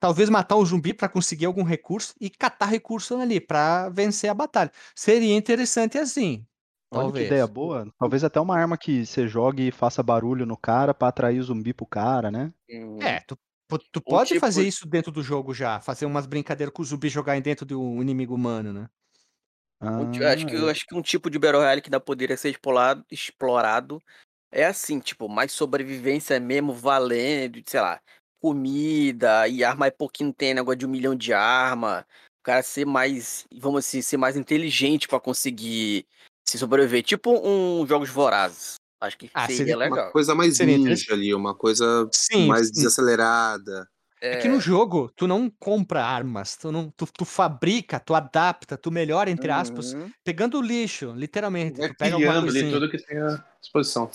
talvez matar o zumbi para conseguir algum recurso e catar recurso ali para vencer a batalha. Seria interessante assim. Olha que Talvez. ideia boa. Talvez até uma arma que você jogue e faça barulho no cara pra atrair o zumbi pro cara, né? Hum, É, tu, tu pode tipo- fazer isso dentro do jogo já, fazer umas brincadeiras com o zumbi jogar dentro do inimigo humano, né? Um ti- acho que, eu Ah, acho que um tipo de Battle Royale que ainda poderia ser explorado, explorado é assim, tipo, mais sobrevivência mesmo, valendo, sei lá, comida e arma é pouquinho, tem negócio de um milhão de arma. O cara ser mais, vamos assim, ser mais inteligente pra conseguir se sobreviver. Tipo um Jogos Vorazes. Acho que Ah, seria, seria legal. Uma coisa mais Seria ninja ali, uma coisa Sim, mais sim. desacelerada. É que no jogo tu não compra armas, tu não, tu, tu fabrica, tu adapta, tu melhora entre aspas, Uhum. pegando o lixo, literalmente. Vai tu pega criando ali tudo que tem à disposição.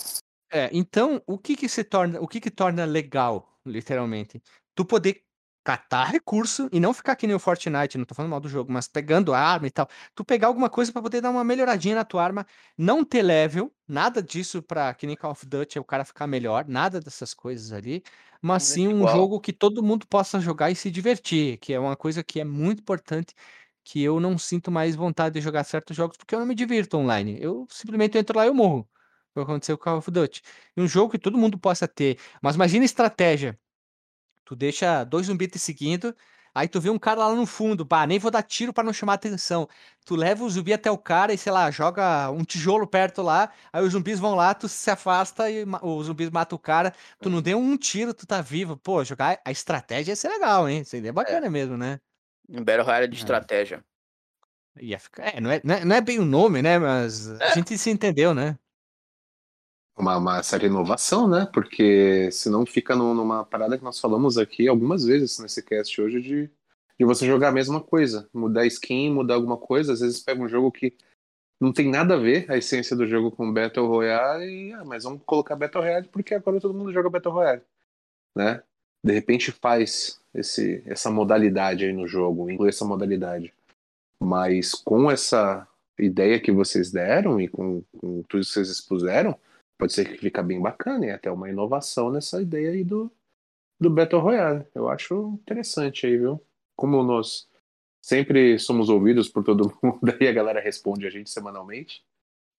É, então, o que que se torna, o que que torna legal, literalmente? Tu poder catar recurso e não ficar que nem o Fortnite, não tô falando mal do jogo, mas pegando arma e tal. Tu pegar alguma coisa pra poder dar uma melhoradinha na tua arma, não ter level, nada disso pra que nem Call of Duty o cara ficar melhor, nada dessas coisas ali, mas sim um igual. jogo que todo mundo possa jogar e se divertir, que é uma coisa que é muito importante, que eu não sinto mais vontade de jogar certos jogos porque eu não me divirto online. Eu simplesmente entro lá e eu morro. Foi o que aconteceu com Call of Duty. Um jogo que todo mundo possa ter. Mas imagina estratégia. Tu deixa dois zumbis te seguindo, aí tu vê um cara lá no fundo, bah, nem vou dar tiro pra não chamar atenção. Tu leva o zumbi até o cara e, sei lá, joga um tijolo perto lá, aí os zumbis vão lá, tu se afasta e os zumbis matam o cara. Tu não deu um tiro, tu tá vivo. Pô, jogar a estratégia ia ser legal, hein? Seria bacana mesmo, né? Um Battle Royale de É. estratégia. Ia ficar... é, não é, não é, é bem o nome, né? Mas a É. gente se entendeu, né? Uma, uma certa inovação, né? Porque senão fica no- numa parada que nós falamos aqui algumas vezes nesse cast hoje de, de você jogar a mesma coisa. Mudar skin, mudar alguma coisa. Às vezes pega um jogo que não tem nada a ver a essência do jogo com Battle Royale e, ah, mas vamos colocar Battle Royale porque agora todo mundo joga Battle Royale, né? De repente faz esse, essa modalidade aí no jogo, inclui essa modalidade. Mas com essa ideia que vocês deram e com, com tudo que vocês expuseram, pode ser que fica bem bacana e até uma inovação nessa ideia aí do, do Battle Royale. Eu acho interessante aí, viu? Como nós sempre somos ouvidos por todo mundo e a galera responde a gente semanalmente.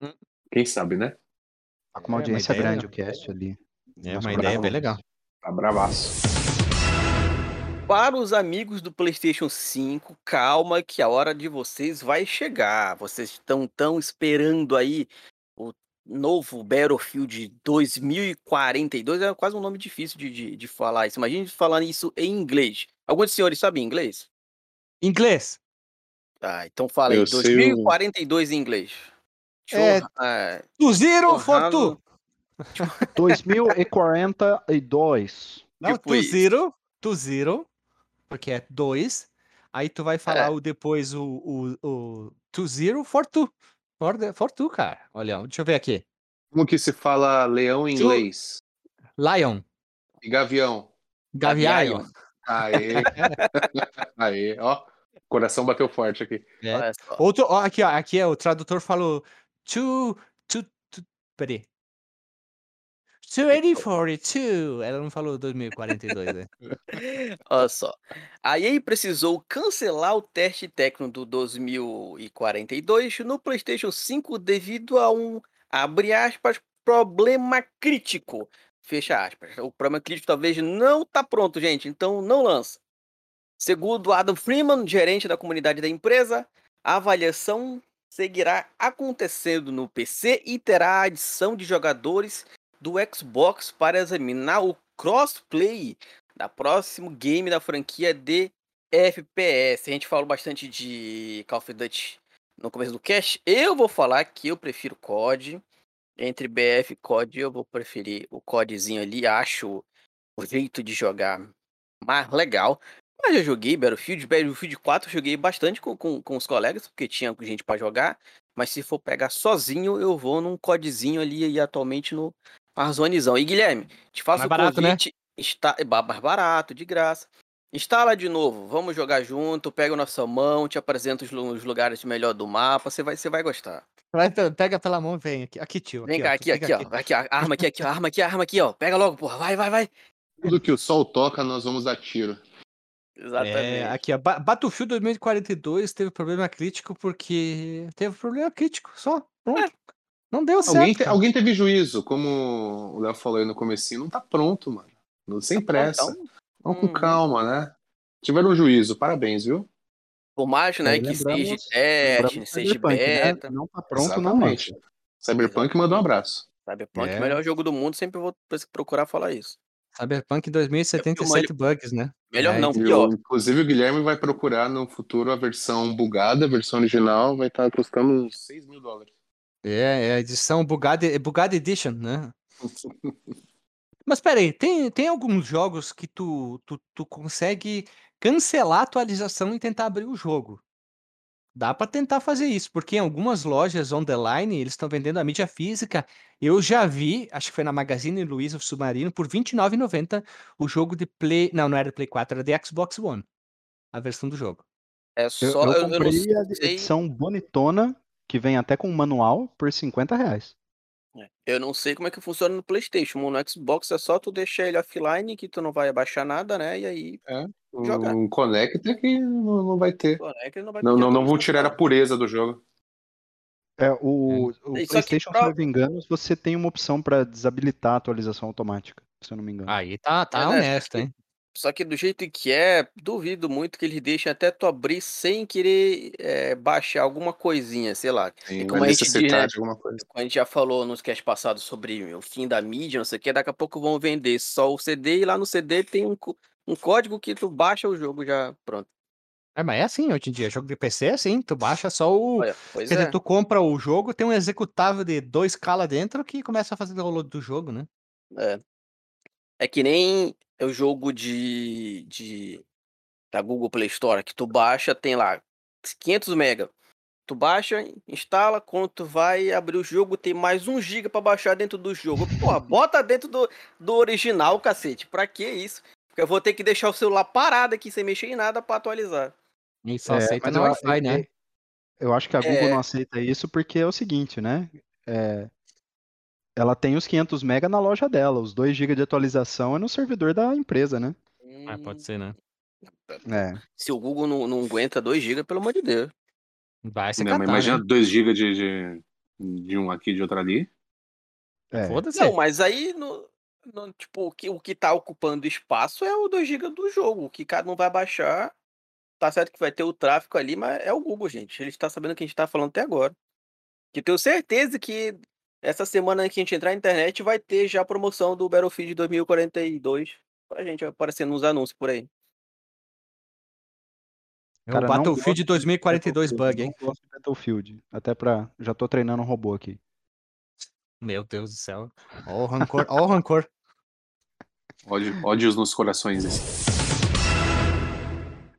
Hum. Quem sabe, né? Tá com uma É, uma audiência grande o cast ali. É Nossa, uma bravo. ideia bem legal. Tá bravaço. Para os amigos do PlayStation 5, calma que a hora de vocês vai chegar. Vocês estão tão esperando aí o novo Battlefield 2042. É quase um nome difícil de, de, de falar isso. Imagina falando isso em inglês. Alguns senhores sabem inglês? Inglês. Ah, então fala aí. Eu sei o- 2042 em inglês. É, ah, Do zero for tu. 2042. Não, Tipo to isso. zero, to zero, porque é dois. aí tu vai falar É. o depois o, o, o to zero for two. For, the- for two, cara. Olha, deixa eu ver aqui. Como que se fala leão em Tu- inglês? Lion, E gavião? Gaviaio. Aê. Aê, ó. Coração bateu forte aqui. É. Outro, ó, aqui, ó, aqui é o tradutor falou to, to, to peraí. 2042. Ela não falou 2042, né? Olha só. A EA precisou cancelar o teste técnico do 2042 no PlayStation 5 devido a um, abre aspas, problema crítico. Fecha aspas. O problema crítico talvez não tá pronto, gente, então não lança. Segundo Adam Freeman, gerente da comunidade da empresa, a avaliação seguirá acontecendo no PC e terá a adição de jogadores do Xbox para examinar o crossplay da próximo game da franquia de FPS. A gente falou bastante de Call of Duty no começo do cast. Eu vou falar que eu prefiro COD. Entre BF e COD, eu vou preferir o CODzinho ali. Acho o jeito de jogar mais legal. Mas já joguei Battlefield, Battlefield 4 eu joguei bastante com, com, com os colegas, porque tinha gente pra jogar. Mas se for pegar sozinho, eu vou num CODzinho ali e atualmente no Warzonezão. E Guilherme, te faço Mais o barato, né? convite. Está, é ba- mais barato, de graça. Instala de novo, vamos jogar junto, pega a nossa mão, te apresento os, lu- os lugares melhor do mapa, você vai, você vai gostar. Vai, pe- Pega pela mão e vem aqui. Aqui, tio. Vem ó, cá, aqui, pega aqui, ó. Aqui, ó. Arma aqui, aqui, ó. Arma aqui, arma aqui, ó. Pega logo, porra. Vai, vai, vai. Tudo que o sol toca, nós vamos dar tiro. Exatamente. É, aqui, ó. Ba- Battlefield 2042 teve problema crítico porque teve problema crítico, só. Pronto. Não deu certo. Alguém, te- alguém teve juízo, como o Léo falou aí no comecinho, não tá pronto, mano. Não- Sem pressa. Então, Vamos com Uhum. calma, né? Tiveram juízo, parabéns, viu? por mais, né, Aí que seja teste, lembramos seja Cyberpunk, né? beta. Não tá pronto, não Exatamente. lança. Cyberpunk manda um abraço. Cyberpunk, É. melhor jogo do mundo, sempre vou procurar falar isso. Cyberpunk 2077 bugs, né? Melhor É, não, pior. o- inclusive o Guilherme vai procurar no futuro a versão bugada, a versão original vai estar custando uns 6 mil dólares. É, é a edição Bugada, é Bugada Edition, né? Mas peraí, tem, tem alguns jogos que tu, tu, tu consegue cancelar a atualização e tentar abrir o jogo. Dá pra tentar fazer isso, porque em algumas lojas on the line eles estão vendendo a mídia física. Eu já vi, acho que foi na Magazine Luiza o Submarino, por R$ 29,90 o jogo de Play. Não, não era Play 4, era de Xbox One. A versão do jogo. É Eu, só. eu Eu, eu não comprei a sei. edição bonitona, que vem até com manual, por 50 reais. Eu não sei como é que funciona no PlayStation. No Xbox é só tu deixar ele offline, que tu não vai abaixar nada, né? E aí, Jogar. Um conecta que não, não vai ter. não vai Não, pedir não, não vão tirar a pureza do jogo. É, o, o Só que PlayStation, pra- se eu não me engano, você tem uma opção para desabilitar a atualização automática, se eu não me engano. Aí tá, tá É, né? honesto, hein? Só que do jeito que é, duvido muito que eles deixem até tu abrir sem querer é, baixar alguma coisinha, sei lá. Tem como uma a gente diz, né? coisa. Como a gente já falou nos cast passados sobre o fim da mídia, não sei o que, daqui a pouco vão vender só o CD e lá no CD tem um, um código que tu baixa o jogo já pronto. É, mas é assim hoje em dia. Jogo de PC é assim. Tu baixa só o. Olha, pois Quer é. dizer, tu compra o jogo, tem um executável de 2K lá dentro que começa a fazer download do jogo, né? É. É que nem o jogo de, de da Google Play Store, que tu baixa, tem lá 500 mega. Tu baixa, instala, quando tu vai abrir o jogo, tem mais um giga pra baixar dentro do jogo. Porra, bota dentro do, do original, cacete. Pra que isso? Porque eu vou ter que deixar o celular parado aqui sem mexer em nada pra atualizar. E só É, aceita mas no eu, Wi-Fi, né? eu acho que a Google É. não aceita isso porque é o seguinte, né? É, ela tem os 500 mega na loja dela, os 2 GB de atualização é no servidor da empresa, né? Ah, pode ser, né? É. Se o Google não, não aguenta 2 GB, pelo amor de Deus. Vai se Não, mas catar, imagina né? 2 GB de, de, de um aqui de outro ali. é. Foda-se. Não, mas aí, no, no- tipo, o que, o que tá ocupando espaço é o 2 GB do jogo. O que cada um vai baixar, tá certo que vai ter o tráfego ali, mas é o Google, gente. Ele está sabendo o que a gente tá falando até agora. Que tenho certeza que essa semana que a gente entrar na internet vai ter já a promoção do Battlefield 2042 pra gente aparecendo nos anúncios por aí. É Cara, o Battlefield gosto de 2042 Battlefield, bug, hein? Não gosto de Battlefield. Até pra. Já tô treinando um robô aqui. Meu Deus do céu. Ó o rancor, ó o rancor. Ódio, ódios nos corações.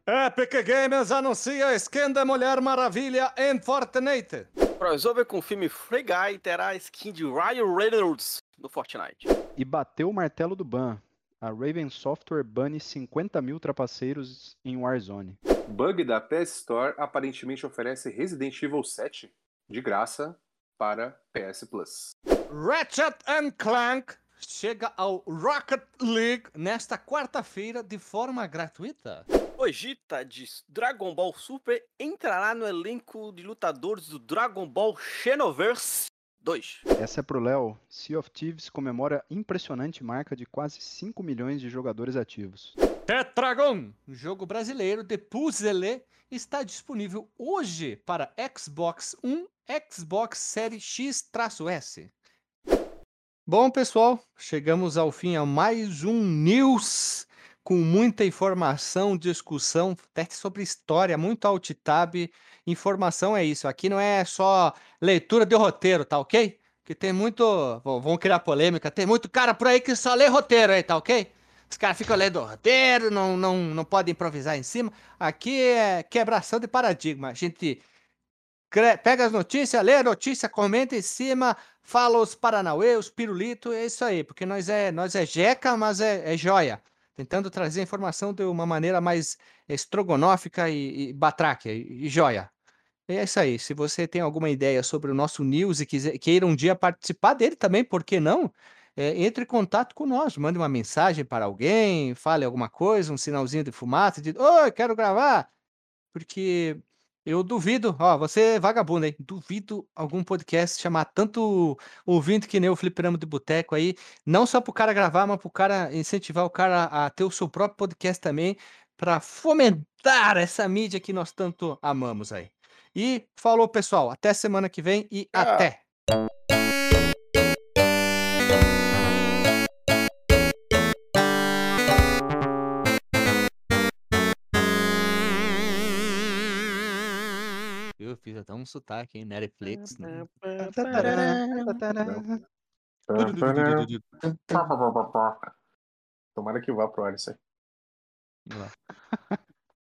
Epic Games anuncia skin da Mulher Maravilha em Fortnite. Crossover com o filme Free Guy terá skin de Ryan Reynolds no Fortnite. E bateu o martelo do ban. A Raven Software bane 50 mil trapaceiros em Warzone. Bug da PS Store aparentemente oferece Resident Evil 7 de graça para PS Plus. Ratchet and Clank chega ao Rocket League nesta quarta-feira de forma gratuita. Vegeta de Dragon Ball Super entrará no elenco de lutadores do Dragon Ball Xenoverse 2. Essa é pro Léo. Sea of Thieves comemora impressionante marca de quase 5 milhões de jogadores ativos. Tetragon, jogo brasileiro de puzzle, está disponível hoje para Xbox One, Xbox Series X-S. Bom, pessoal, chegamos ao fim a mais um News com muita informação, discussão, até sobre história, muito alt tab. Informação é isso. Aqui não é só leitura de roteiro, tá ok? Que tem muito. Bom, vamos criar polêmica. Tem muito cara por aí que só lê roteiro aí, tá ok? Os caras ficam lendo roteiro, não, não, não podem improvisar em cima. Aqui é quebração de paradigma. A gente pega as notícias, lê a notícia, comenta em cima, fala os paranauê, os pirulito, é isso aí. Porque nós é, nós é jeca, mas é, é joia tentando trazer a informação de uma maneira mais estrogonófica e, e batraque e, e joia. É isso aí. Se você tem alguma ideia sobre o nosso news e quiser, queira um dia participar dele também, por que não? É, entre em contato com nós, mande uma mensagem para alguém, fale alguma coisa, um sinalzinho de fumaça, de oi, quero gravar. Porque eu duvido, ó, você é vagabundo, hein? Duvido algum podcast chamar tanto ouvinte que nem o Fliperama de Boteco aí, não só pro cara gravar, mas pro cara incentivar o cara a ter o seu próprio podcast também, para fomentar essa mídia que nós tanto amamos aí. E falou, pessoal, até semana que vem e até! Eu fiz até um sotaque, hein? Netflix. né? Tomara que vá pro ar isso aí. Vamos lá.